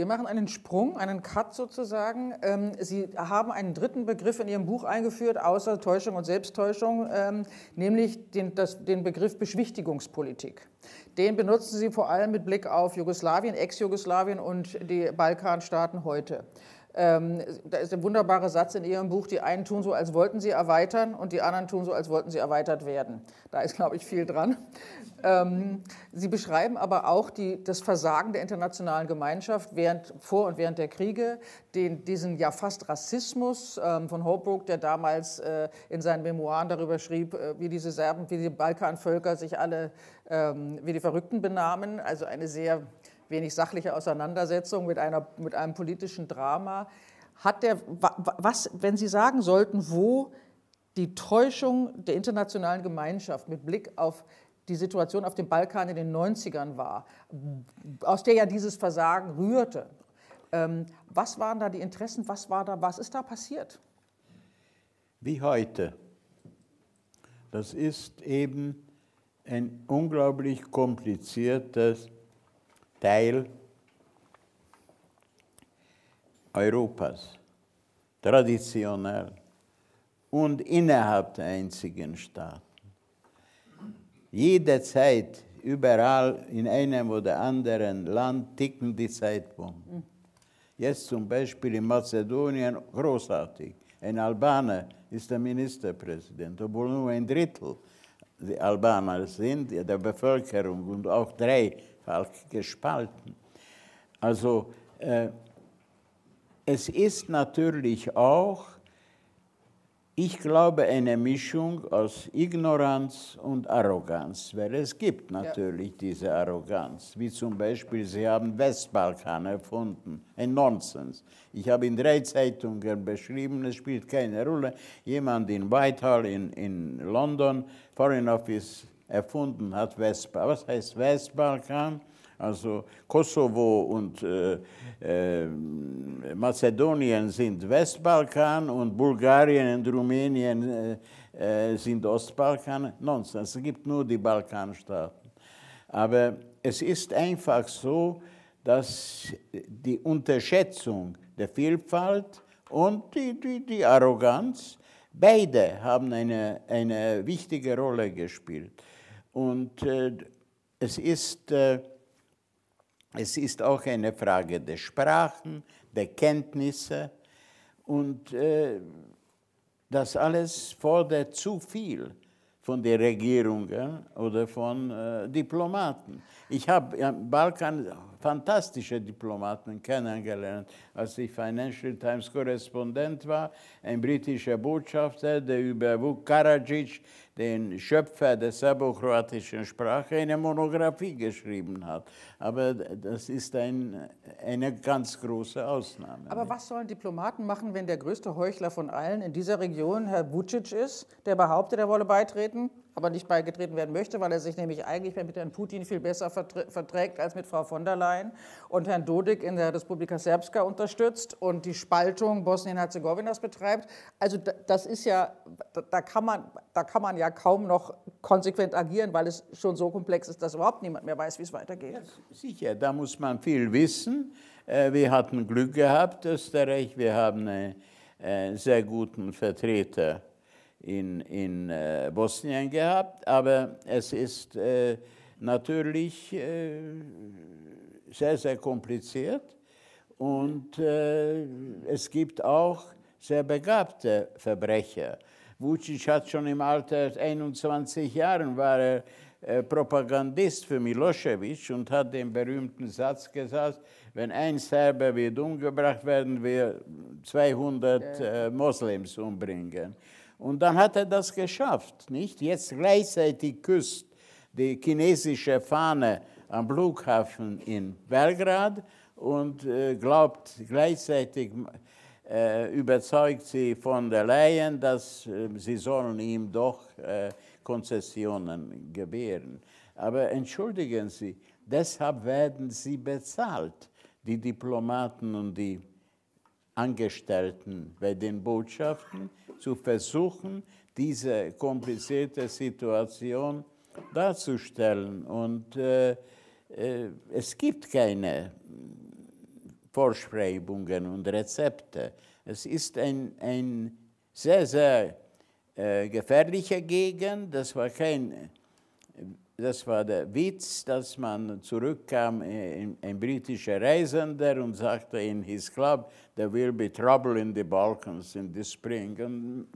Wir machen einen Sprung, einen Cut sozusagen. Ähm, Sie haben einen dritten Begriff in Ihrem Buch eingeführt, außer Täuschung und Selbsttäuschung, ähm, nämlich den, das, den Begriff Beschwichtigungspolitik. Den benutzen Sie vor allem mit Blick auf Jugoslawien, Ex-Jugoslawien und die Balkanstaaten heute. Ähm, da ist der wunderbare Satz in Ihrem Buch, die einen tun so, als wollten sie erweitern und die anderen tun so, als wollten sie erweitert werden. Da ist, glaube ich, viel dran. Ähm, sie beschreiben aber auch die, das Versagen der internationalen Gemeinschaft während, vor und während der Kriege, den, diesen ja fast Rassismus ähm, von Holbrook, der damals äh, in seinen Memoiren darüber schrieb, äh, wie diese Serben, wie die Balkanvölker sich alle ähm, wie die Verrückten benahmen, also eine sehr wenig sachliche Auseinandersetzung mit, einer, mit einem politischen Drama. Hat der, was, wenn Sie sagen sollten, wo die Täuschung der internationalen Gemeinschaft mit Blick auf die Situation auf dem Balkan in den 90ern war, aus der ja dieses Versagen rührte. Ähm, was waren da die Interessen? Was, war da, was ist da passiert? Wie heute. Das ist eben ein unglaublich kompliziertes Teil Europas, traditionell und innerhalb der einzigen Staaten. Jederzeit, überall in einem oder anderen Land ticken die Zeitbomben. Jetzt zum Beispiel in Mazedonien großartig. Ein Albaner ist der Ministerpräsident, obwohl nur ein Drittel die Albaner sind, der Bevölkerung und auch dreifach gespalten. Also äh, es ist natürlich auch ich glaube, eine Mischung aus Ignoranz und Arroganz, weil es gibt natürlich ja. diese Arroganz, wie zum Beispiel, Sie haben Westbalkan erfunden, ein Nonsens. Ich habe in drei Zeitungen beschrieben, es spielt keine Rolle, jemand in Whitehall in, in London, Foreign Office, erfunden hat Westbalkan. Was heißt Westbalkan? Also Kosovo und äh, äh, Mazedonien sind Westbalkan und Bulgarien und Rumänien äh, äh, sind Ostbalkan. Nonsens, es gibt nur die Balkanstaaten. Aber es ist einfach so, dass die Unterschätzung der Vielfalt und die, die, die Arroganz, beide haben eine, eine wichtige Rolle gespielt. Und äh, es ist äh, es ist auch eine Frage der Sprachen, der Kenntnisse und äh, das alles fordert zu viel von den Regierungen oder von äh, Diplomaten. Ich habe im Balkan fantastische Diplomaten kennengelernt, als ich Financial Times Korrespondent war, ein britischer Botschafter, der über Vuk Karadžić, den Schöpfer der serbokroatischen Sprache, eine Monographie geschrieben hat. Aber das ist ein, eine ganz große Ausnahme. Aber was sollen Diplomaten machen, wenn der größte Heuchler von allen in dieser Region Herr Vucic ist, der behauptet, er wolle beitreten? Aber nicht beigetreten werden möchte, weil er sich nämlich eigentlich mit Herrn Putin viel besser verträgt als mit Frau von der Leyen und Herrn Dodik in der Republika Srpska unterstützt und die Spaltung Bosnien-Herzegowinas betreibt. Also das ist ja, da kann, man, da kann man ja kaum noch konsequent agieren, weil es schon so komplex ist, dass überhaupt niemand mehr weiß, wie es weitergeht. Ja, sicher, da muss man viel wissen. Äh, wir hatten Glück gehabt, Österreich. Wir haben einen sehr guten Vertreter in, in äh, Bosnien gehabt, aber es ist äh, natürlich äh, sehr, sehr kompliziert und äh, es gibt auch sehr begabte Verbrecher. Vucic hat schon im Alter 21 Jahren war er äh, Propagandist für Milosevic und hat den berühmten Satz gesagt, wenn ein Serber wird umgebracht, werden wir 200 äh, Moslems umbringen. Und dann hat er das geschafft, nicht? Jetzt gleichzeitig küsst die chinesische Fahne am Flughafen in Belgrad und äh, glaubt gleichzeitig, äh, überzeugt sie von der Leyen, dass äh, sie sollen ihm doch Konzessionen gewähren. Aber entschuldigen Sie, deshalb werden sie bezahlt, die Diplomaten und die Angestellten bei den Botschaften zu versuchen, diese komplizierte Situation darzustellen. Und äh, äh, es gibt keine Vorschreibungen und Rezepte. Es ist ein, ein sehr, sehr äh, gefährlicher Gegend. Das war kein das war der Witz, dass man zurückkam, ein, ein britischer Reisender und sagte in his club, there will be trouble in the Balkans in the spring. Und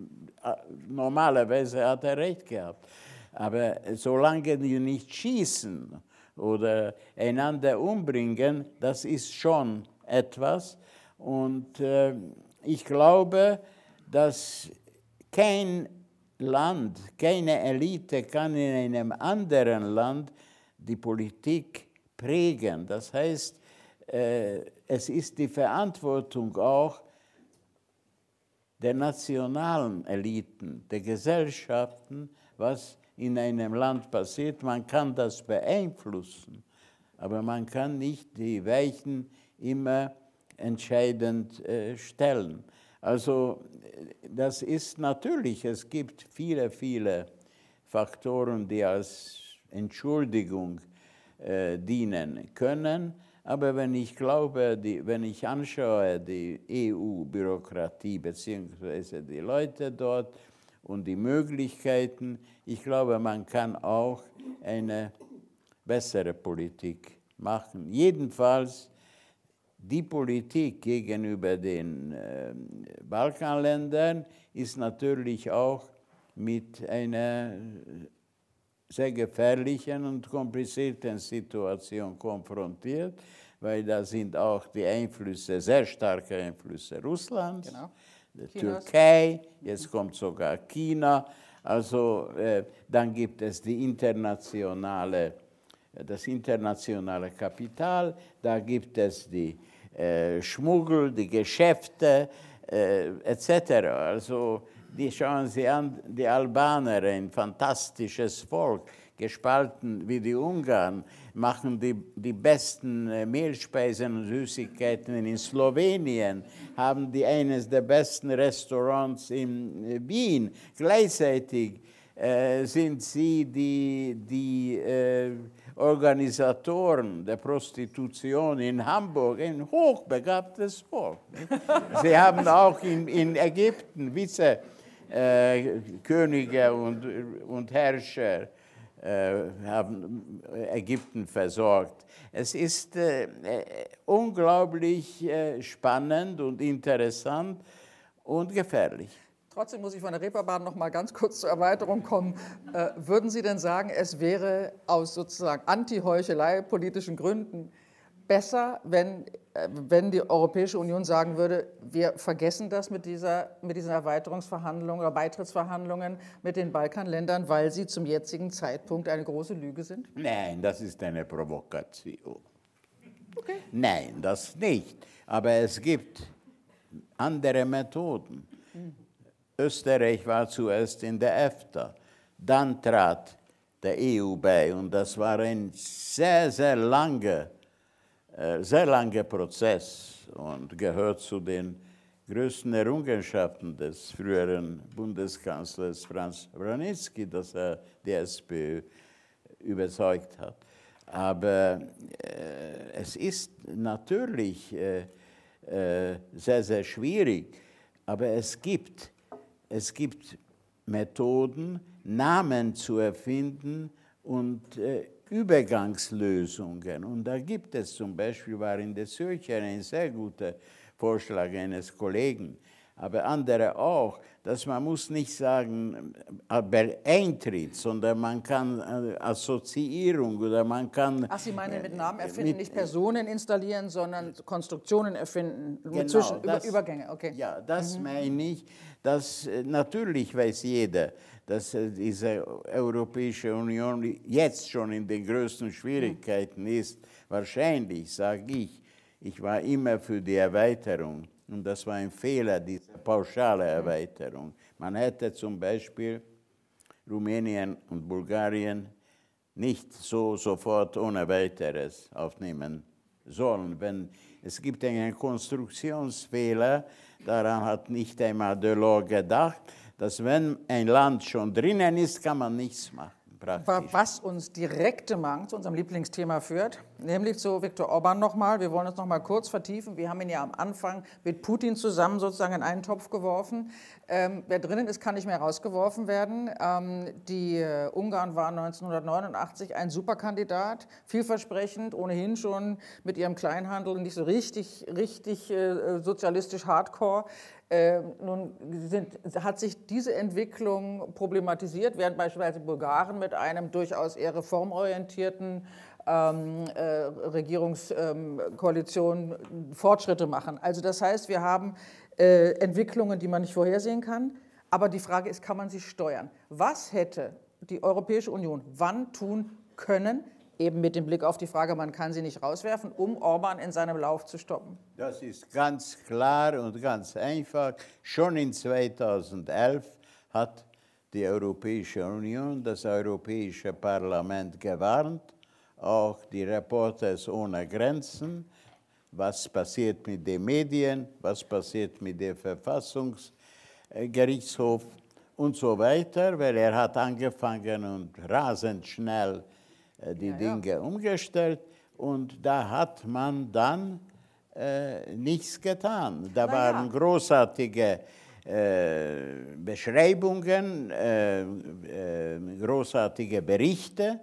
äh, normalerweise hat er recht gehabt. Aber solange die nicht schießen oder einander umbringen, das ist schon etwas. Und äh, ich glaube, dass kein Land, keine Elite kann in einem anderen Land die Politik prägen. Das heißt, äh, es ist die Verantwortung auch der nationalen Eliten, der Gesellschaften, was in einem Land passiert. Man kann das beeinflussen, aber man kann nicht die Weichen immer entscheidend äh, stellen. Also das ist natürlich, es gibt viele, viele Faktoren, die als Entschuldigung äh, dienen können. Aber wenn ich glaube, die, wenn ich anschaue die EU-Bürokratie bzw. die Leute dort und die Möglichkeiten, ich glaube, man kann auch eine bessere Politik machen. Jedenfalls die Politik gegenüber den äh, Balkanländern ist natürlich auch mit einer sehr gefährlichen und komplizierten Situation konfrontiert, weil da sind auch die Einflüsse, sehr starke Einflüsse Russlands, genau. der Chinas. Türkei, jetzt kommt sogar China. Also äh, dann gibt es die internationale, das internationale Kapital, da gibt es die äh, Schmuggel, die Geschäfte äh, etc. Also die schauen Sie an, die Albaner, ein fantastisches Volk, gespalten wie die Ungarn, machen die, die besten äh, Mehlspeisen und Süßigkeiten in Slowenien, haben die eines der besten Restaurants in äh, Wien. Gleichzeitig äh, sind sie die, die Organisatoren der Prostitution in Hamburg, ein hochbegabtes Volk. Sie haben auch in, in Ägypten Vize äh, Könige und, und Herrscher äh, haben Ägypten versorgt. Es ist äh, unglaublich äh, spannend und interessant und gefährlich. Trotzdem muss ich von der Reeperbahn noch mal ganz kurz zur Erweiterung kommen. Äh, würden Sie denn sagen, es wäre aus sozusagen Anti-Heuchelei politischen Gründen besser, wenn, äh, wenn die Europäische Union sagen würde, wir vergessen das mit, dieser, mit diesen Erweiterungsverhandlungen oder Beitrittsverhandlungen mit den Balkanländern, weil sie zum jetzigen Zeitpunkt eine große Lüge sind? Nein, das ist eine Provokation. Okay. Nein, das nicht. Aber es gibt andere Methoden. Österreich war zuerst in der EFTA, dann trat der EU bei und das war ein sehr, sehr langer äh, sehr langer Prozess und gehört zu den größten Errungenschaften des früheren Bundeskanzlers Franz Branitzky, dass er die SPÖ überzeugt hat. Aber äh, es ist natürlich äh, äh, sehr, sehr schwierig, aber es gibt, es gibt Methoden, Namen zu erfinden und äh, Übergangslösungen. Und da gibt es zum Beispiel, war in der Zürcher ein sehr guter Vorschlag eines Kollegen, aber andere auch, dass man muss nicht sagen, aber Eintritt, sondern man kann äh, Assoziierung oder man kann... Ach, Sie meinen mit Namen äh, erfinden, mit, nicht Personen installieren, sondern Konstruktionen erfinden, genau, zwischen das, Übergänge, okay. Ja, das mhm. meine ich, dass äh, natürlich weiß jeder, dass diese Europäische Union jetzt schon in den größten Schwierigkeiten ist. Wahrscheinlich, sage ich, ich war immer für die Erweiterung. Und das war ein Fehler, diese pauschale Erweiterung. Man hätte zum Beispiel Rumänien und Bulgarien nicht so sofort ohne weiteres aufnehmen sollen. Wenn, es gibt einen Konstruktionsfehler, daran hat nicht einmal Delors gedacht, dass wenn ein Land schon drinnen ist, kann man nichts machen. Praktisch. Was uns direkt zu unserem Lieblingsthema führt, nämlich zu Viktor Orban nochmal. Wir wollen uns nochmal kurz vertiefen. Wir haben ihn ja am Anfang mit Putin zusammen sozusagen in einen Topf geworfen. Ähm, wer drinnen ist, kann nicht mehr rausgeworfen werden. Ähm, die äh, Ungarn waren 1989 ein Superkandidat, vielversprechend, ohnehin schon mit ihrem Kleinhandel nicht so richtig, richtig äh, sozialistisch hardcore. Äh, nun sind, hat sich diese Entwicklung problematisiert, während beispielsweise Bulgaren mit einem durchaus eher reformorientierten ähm, äh, Regierungskoalition ähm, Fortschritte machen. Also das heißt, wir haben äh, Entwicklungen, die man nicht vorhersehen kann, aber die Frage ist, kann man sie steuern? Was hätte die Europäische Union wann tun können, Eben mit dem Blick auf die Frage, man kann sie nicht rauswerfen, um Orban in seinem Lauf zu stoppen. Das ist ganz klar und ganz einfach. Schon in 2011 hat die Europäische Union, das Europäische Parlament gewarnt, auch die Reporters ohne Grenzen, was passiert mit den Medien, was passiert mit dem Verfassungsgerichtshof und so weiter, weil er hat angefangen und rasend schnell die Ja, ja. Dinge umgestellt und da hat man dann äh, nichts getan. Da Na waren ja. großartige äh, Beschreibungen, äh, äh, großartige Berichte.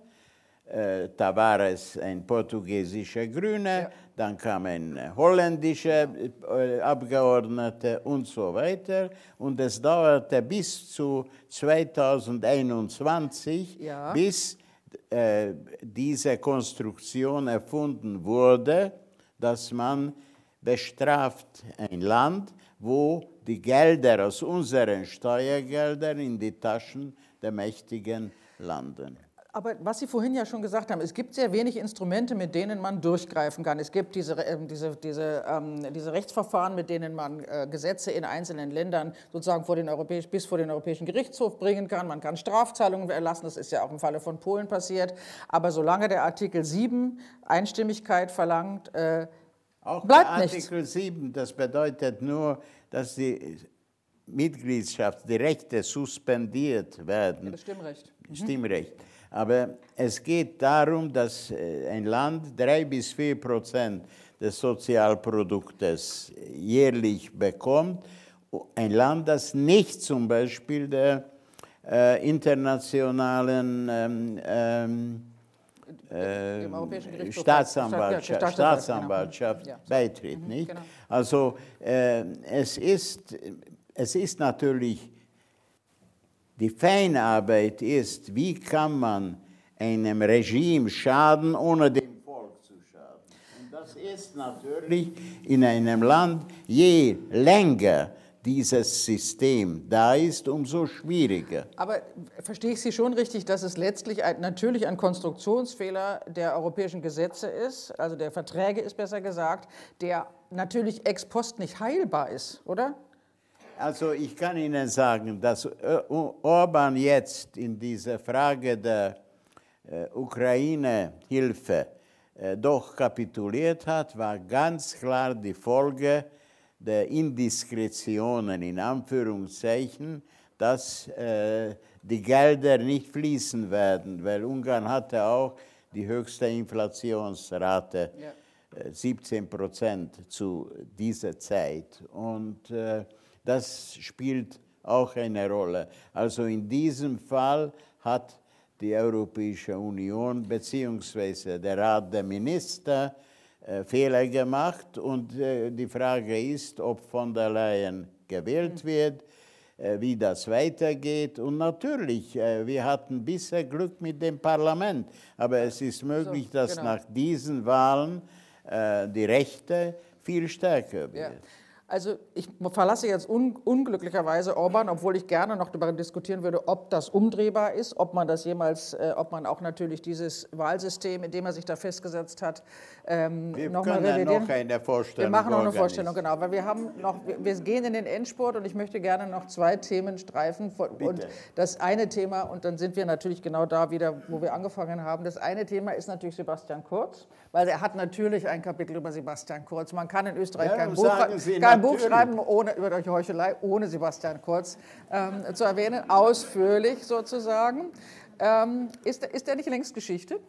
Äh, da war es ein portugiesischer Grüne, dann kam ein holländischer äh, Abgeordneter und so weiter. Und es dauerte bis zu 2021, Ja. bis äh, diese Konstruktion erfunden wurde, dass man bestraft ein Land, wo die Gelder aus unseren Steuergeldern in die Taschen der Mächtigen landen. Aber was Sie vorhin ja schon gesagt haben, es gibt sehr wenig Instrumente, mit denen man durchgreifen kann. Es gibt diese, ähm, diese, diese, ähm, diese Rechtsverfahren, mit denen man äh, Gesetze in einzelnen Ländern sozusagen vor den Europäisch, bis vor den Europäischen Gerichtshof bringen kann. Man kann Strafzahlungen erlassen, das ist ja auch im Falle von Polen passiert. Aber solange der Artikel 7 Einstimmigkeit verlangt, äh, Auch Bleibt der nichts. Artikel 7, das bedeutet nur, dass die Mitgliedschaft, die Rechte suspendiert werden. das Stimmrecht. Stimmrecht. Aber es geht darum, dass äh, ein Land drei bis vier Prozent des Sozialproduktes jährlich bekommt. Ein Land, das nicht zum Beispiel der äh, internationalen ähm, ähm, äh. Staatsanwaltschaft, Staatsanwalt, Staatsanwaltschaft genau. Ja, so. beitritt. Nicht? genau. Also äh, es, ist, es ist natürlich, die Feinarbeit ist, wie kann man einem Regime schaden, ohne dem Volk zu schaden. Und das ist natürlich in einem Land, je länger dieses System da ist, umso schwieriger. Aber verstehe ich Sie schon richtig, dass es letztlich ein, natürlich ein Konstruktionsfehler der europäischen Gesetze ist, also der Verträge ist besser gesagt, der natürlich ex post nicht heilbar ist, oder? Also ich kann Ihnen sagen, dass äh, Orban jetzt in dieser Frage der äh, Ukraine-Hilfe äh, doch kapituliert hat, war ganz klar die Folge der Indiskretionen in Anführungszeichen, dass äh, die Gelder nicht fließen werden, weil Ungarn hatte auch die höchste Inflationsrate. Ja. äh, 17 Prozent zu dieser Zeit. Und äh, das spielt auch eine Rolle. Also in diesem Fall hat die Europäische Union bzw. der Rat der Minister äh, Fehler gemacht und äh, die Frage ist, ob von der Leyen gewählt wird, äh, wie das weitergeht. Und natürlich, äh, wir hatten bisher Glück mit dem Parlament, aber es ist möglich, dass genau. nach diesen Wahlen äh, die Rechte viel stärker Ja. Also ich verlasse jetzt un unglücklicherweise Orban, obwohl ich gerne noch darüber diskutieren würde, ob das umdrehbar ist, ob man das jemals, äh, ob man auch natürlich dieses Wahlsystem, in dem er sich da festgesetzt hat, ähm, Wir nochmal können revidieren. noch eine Vorstellung Wir machen noch eine. Vorstellung, genau, weil wir haben noch, wir, wir gehen in den Endspurt und ich möchte gerne noch zwei Themen streifen. Von, und das eine Thema, und dann sind wir natürlich genau da wieder, wo wir angefangen haben. Das eine Thema ist natürlich Sebastian Kurz, weil er hat natürlich ein Kapitel über Sebastian Kurz. Man kann in Österreich Ja, kein, Buch, kein Buch schreiben ohne, über die Heuchelei, ohne Sebastian Kurz ähm, zu erwähnen, ausführlich sozusagen. Ähm, ist, ist er nicht längst Geschichte?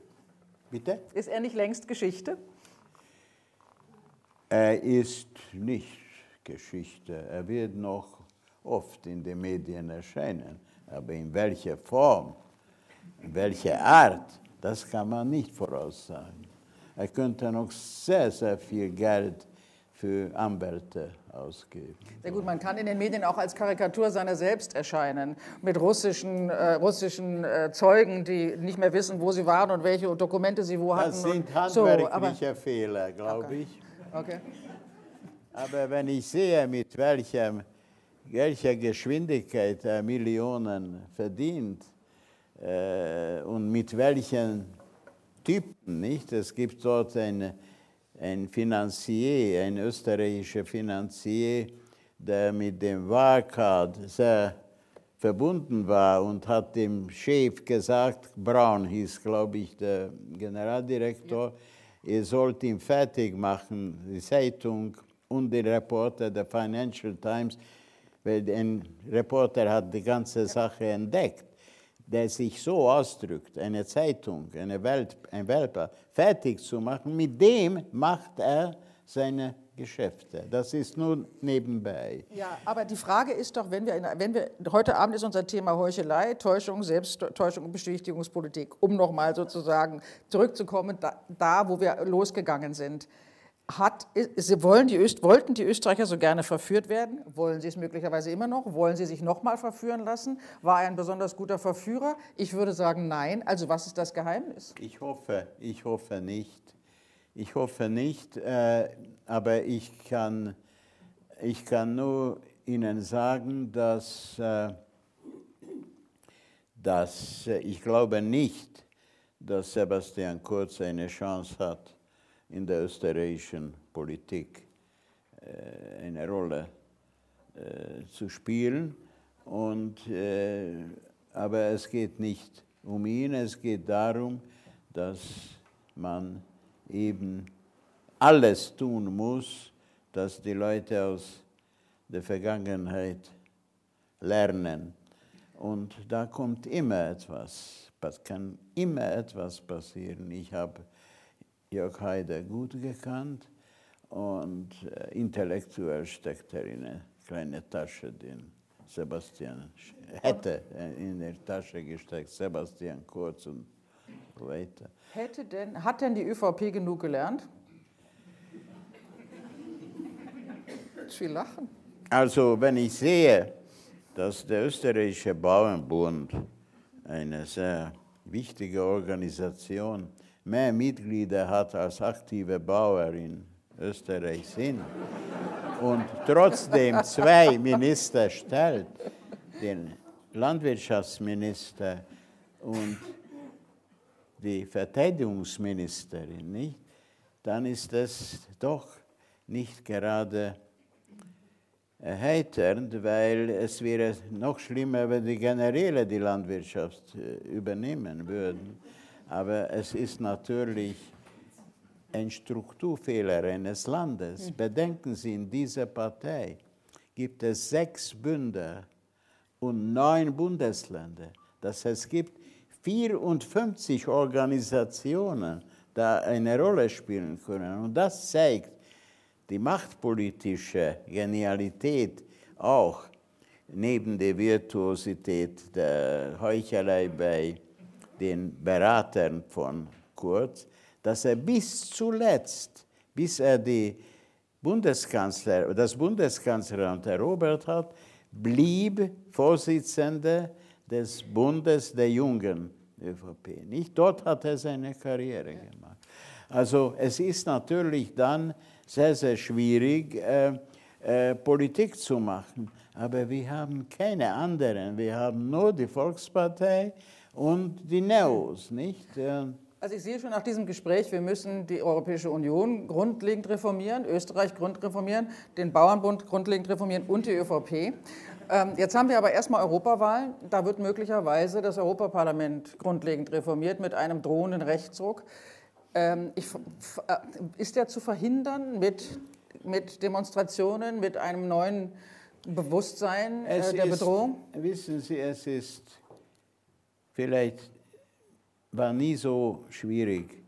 Bitte? Ist er nicht längst Geschichte? Er ist nicht Geschichte. Er wird noch oft in den Medien erscheinen. Aber in welcher Form, in welcher Art, das kann man nicht voraussagen. Er könnte noch sehr, sehr viel Geld für Anwälte ausgeben. Sehr gut, man kann in den Medien auch als Karikatur seiner selbst erscheinen, mit russischen, äh, russischen äh, Zeugen, die nicht mehr wissen, wo sie waren und welche Dokumente sie wo hatten. Das sind und so, handwerkliche Fehler, glaube ich. okay. Aber wenn ich sehe, mit welchem, welcher Geschwindigkeit er Millionen verdient äh, und mit welchen Typen, nicht? Es gibt dort eine, ein Finanzier, ein österreichischer Finanzier, der mit dem Wirecard sehr verbunden war und hat dem Chef gesagt, Braun hieß, glaube ich, der Generaldirektor, ja. ihr sollt ihn fertig machen, die Zeitung und den Reporter der Financial Times, weil ein Reporter hat die ganze Sache entdeckt, der sich so ausdrückt, eine Zeitung, eine Welt, ein Weltblatt fertig zu machen, mit dem macht er seine Geschäfte. Das ist nur nebenbei. Ja, aber die Frage ist doch, wenn wir, in, wenn wir heute Abend ist unser Thema Heuchelei, Täuschung, Selbsttäuschung und Beschwichtigungspolitik, um nochmal sozusagen zurückzukommen, da, da, wo wir losgegangen sind. Hat, sie wollen die Öst, wollten die Österreicher so gerne verführt werden? Wollen sie es möglicherweise immer noch? Wollen sie sich nochmal verführen lassen? War er ein besonders guter Verführer? Ich würde sagen, nein. Also was ist das Geheimnis? Ich hoffe, ich hoffe nicht. Ich hoffe nicht, äh, aber ich kann, ich kann nur Ihnen sagen, dass, äh, dass äh, ich glaube nicht, dass Sebastian Kurz eine Chance hat, in der österreichischen Politik äh, eine Rolle äh, zu spielen. Und, äh, aber es geht nicht um ihn, es geht darum, dass man eben alles tun muss, dass die Leute aus der Vergangenheit lernen. Und da kommt immer etwas, kann immer etwas passieren. Ich habe Jörg Haider gut gekannt und äh, intellektuell steckt er in eine kleine Tasche, den Sebastian hätte in der Tasche gesteckt, Sebastian Kurz und so weiter. Hätte denn, hat denn die ÖVP genug gelernt? Sie lachen. Also, wenn ich sehe, dass der österreichische Bauernbund, eine sehr wichtige Organisation, mehr Mitglieder hat als aktive Bauer in Österreich sind und trotzdem zwei Minister stellt, den Landwirtschaftsminister und die Verteidigungsministerin, nicht? dann ist das doch nicht gerade erheiternd, weil es wäre noch schlimmer, wenn die Generäle die Landwirtschaft äh, übernehmen würden. Aber es ist natürlich ein Strukturfehler eines Landes. Mhm. Bedenken Sie, in dieser Partei gibt es sechs Bünde und neun Bundesländer. Das heißt, es gibt 54 Organisationen da eine Rolle spielen können. Und das zeigt die machtpolitische Genialität auch neben der Virtuosität der Heuchelei bei den Beratern von Kurz, dass er bis zuletzt, bis er die Bundeskanzler, das Bundeskanzleramt erobert hat, blieb Vorsitzender des Bundes der Jungen ÖVP. Nicht dort hat er seine Karriere gemacht. Also es ist natürlich dann sehr, sehr schwierig, äh, äh, Politik zu machen. Aber wir haben keine anderen. Wir haben nur die Volkspartei und die Neos, nicht? Also ich sehe schon nach diesem Gespräch, wir müssen die Europäische Union grundlegend reformieren, Österreich grundreformieren, den Bauernbund grundlegend reformieren und die ÖVP. Ähm, jetzt haben wir aber erstmal Europawahlen. Da wird möglicherweise das Europaparlament grundlegend reformiert mit einem drohenden Rechtsruck. Ähm, ich, äh, ist der zu verhindern mit, mit Demonstrationen, mit einem neuen Bewusstsein äh, der ist, Bedrohung? Wissen Sie, es ist vielleicht war nie so schwierig,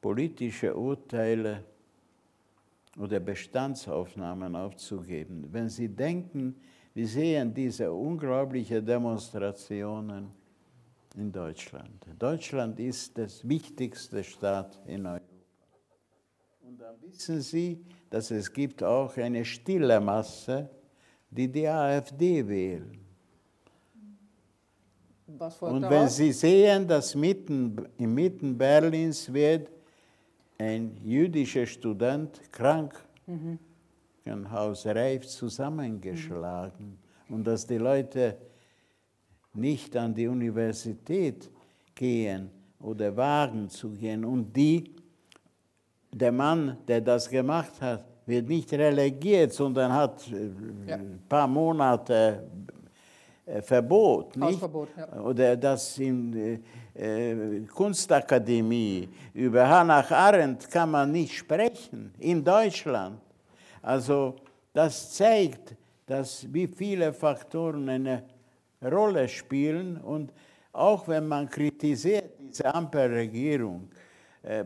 politische Urteile oder Bestandsaufnahmen aufzugeben. Wenn Sie denken, wir sehen diese unglaublichen Demonstrationen in Deutschland. Deutschland ist das wichtigste Staat in Europa. Und dann wissen Sie, dass es gibt auch eine stille Masse, die die AfD wählen. Und wenn Sie sehen, dass mitten, inmitten Berlins wird ein jüdischer Student krank mhm ein Haus Reif zusammengeschlagen mhm. und dass die Leute nicht an die Universität gehen oder wagen zu gehen. Und die, der Mann, der das gemacht hat, wird nicht relegiert, sondern hat äh, Ja. ein paar Monate Verbot. Nicht? Hausverbot, ja. Oder das in äh, äh, Kunstakademie über Hannah Arendt kann man nicht sprechen in Deutschland. Also das zeigt, dass wie viele Faktoren eine Rolle spielen und auch wenn man kritisiert diese Ampelregierung, äh,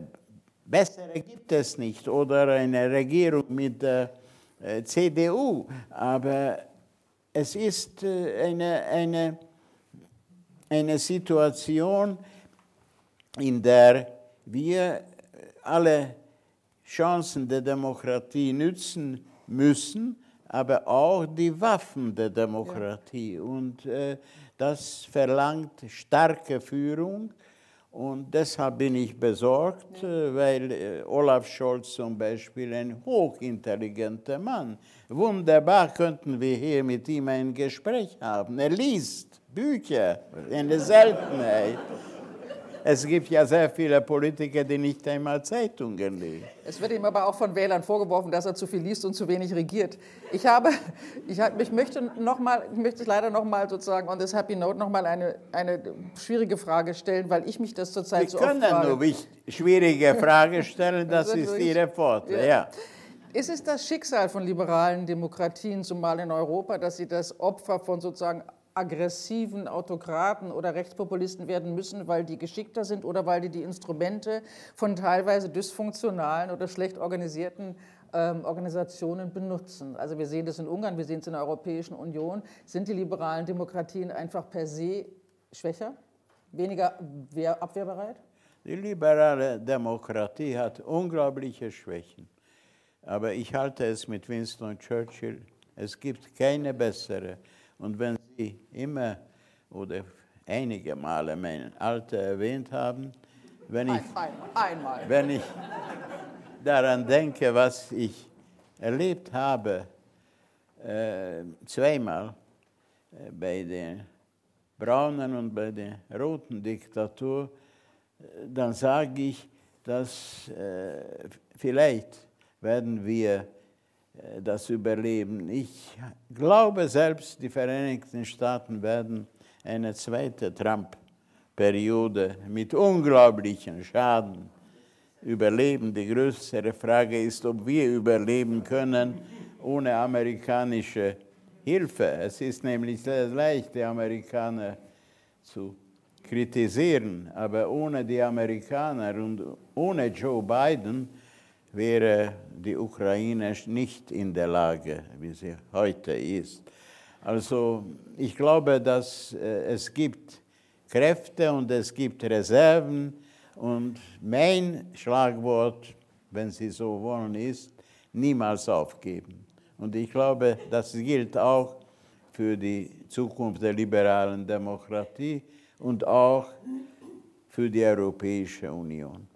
bessere gibt es nicht oder eine Regierung mit der äh, CDU, aber es ist äh, eine, eine, eine Situation, in der wir alle Chancen der Demokratie nützen müssen, aber auch die Waffen der Demokratie. Und äh, das verlangt starke Führung. Und deshalb bin ich besorgt, äh, weil äh, Olaf Scholz zum Beispiel ein hochintelligenter Mann. Wunderbar könnten wir hier mit ihm ein Gespräch haben. Er liest Bücher, eine Seltenheit. Es gibt ja sehr viele Politiker, die nicht einmal Zeitungen lesen. Es wird ihm aber auch von Wählern vorgeworfen, dass er zu viel liest und zu wenig regiert. Ich habe, ich, habe, ich möchte noch mal, ich möchte leider noch mal sozusagen on this happy note noch mal eine, eine schwierige Frage stellen, weil ich mich das zurzeit so oft können frage. nur wich- schwierige Fragen stellen, das Das ist ist wirklich- Ihre Vorteil. Ja. Ja. Ist es das Schicksal von liberalen Demokratien, zumal in Europa, dass sie das Opfer von sozusagen aggressiven Autokraten oder Rechtspopulisten werden müssen, weil die geschickter sind oder weil die die Instrumente von teilweise dysfunktionalen oder schlecht organisierten ähm, Organisationen benutzen? Also wir sehen das in Ungarn, wir sehen es in der Europäischen Union. Sind die liberalen Demokratien einfach per se schwächer, weniger wehr- abwehrbereit? Die liberale Demokratie hat unglaubliche Schwächen. Aber ich halte es mit Winston Churchill, es gibt keine bessere. Und wenn Sie immer oder einige Male mein Alter erwähnt haben, wenn ich, Ein, ein, einmal. wenn ich daran denke, was ich erlebt habe, äh, zweimal äh, bei der braunen und bei der roten Diktatur, äh, dann sage ich, dass äh, vielleicht werden wir das überleben. Ich glaube selbst, die Vereinigten Staaten werden eine zweite Trump-Periode mit unglaublichen Schaden überleben. Die größere Frage ist, ob wir überleben können ohne amerikanische Hilfe. Es ist nämlich sehr leicht, die Amerikaner zu kritisieren, aber ohne die Amerikaner und ohne Joe Biden wäre die Ukraine nicht in der Lage, wie sie heute ist. Also ich glaube, dass äh, es gibt Kräfte und es gibt Reserven und mein Schlagwort, wenn Sie so wollen, ist niemals aufgeben. Und ich glaube, das gilt auch für die Zukunft der liberalen Demokratie und auch für die Europäische Union.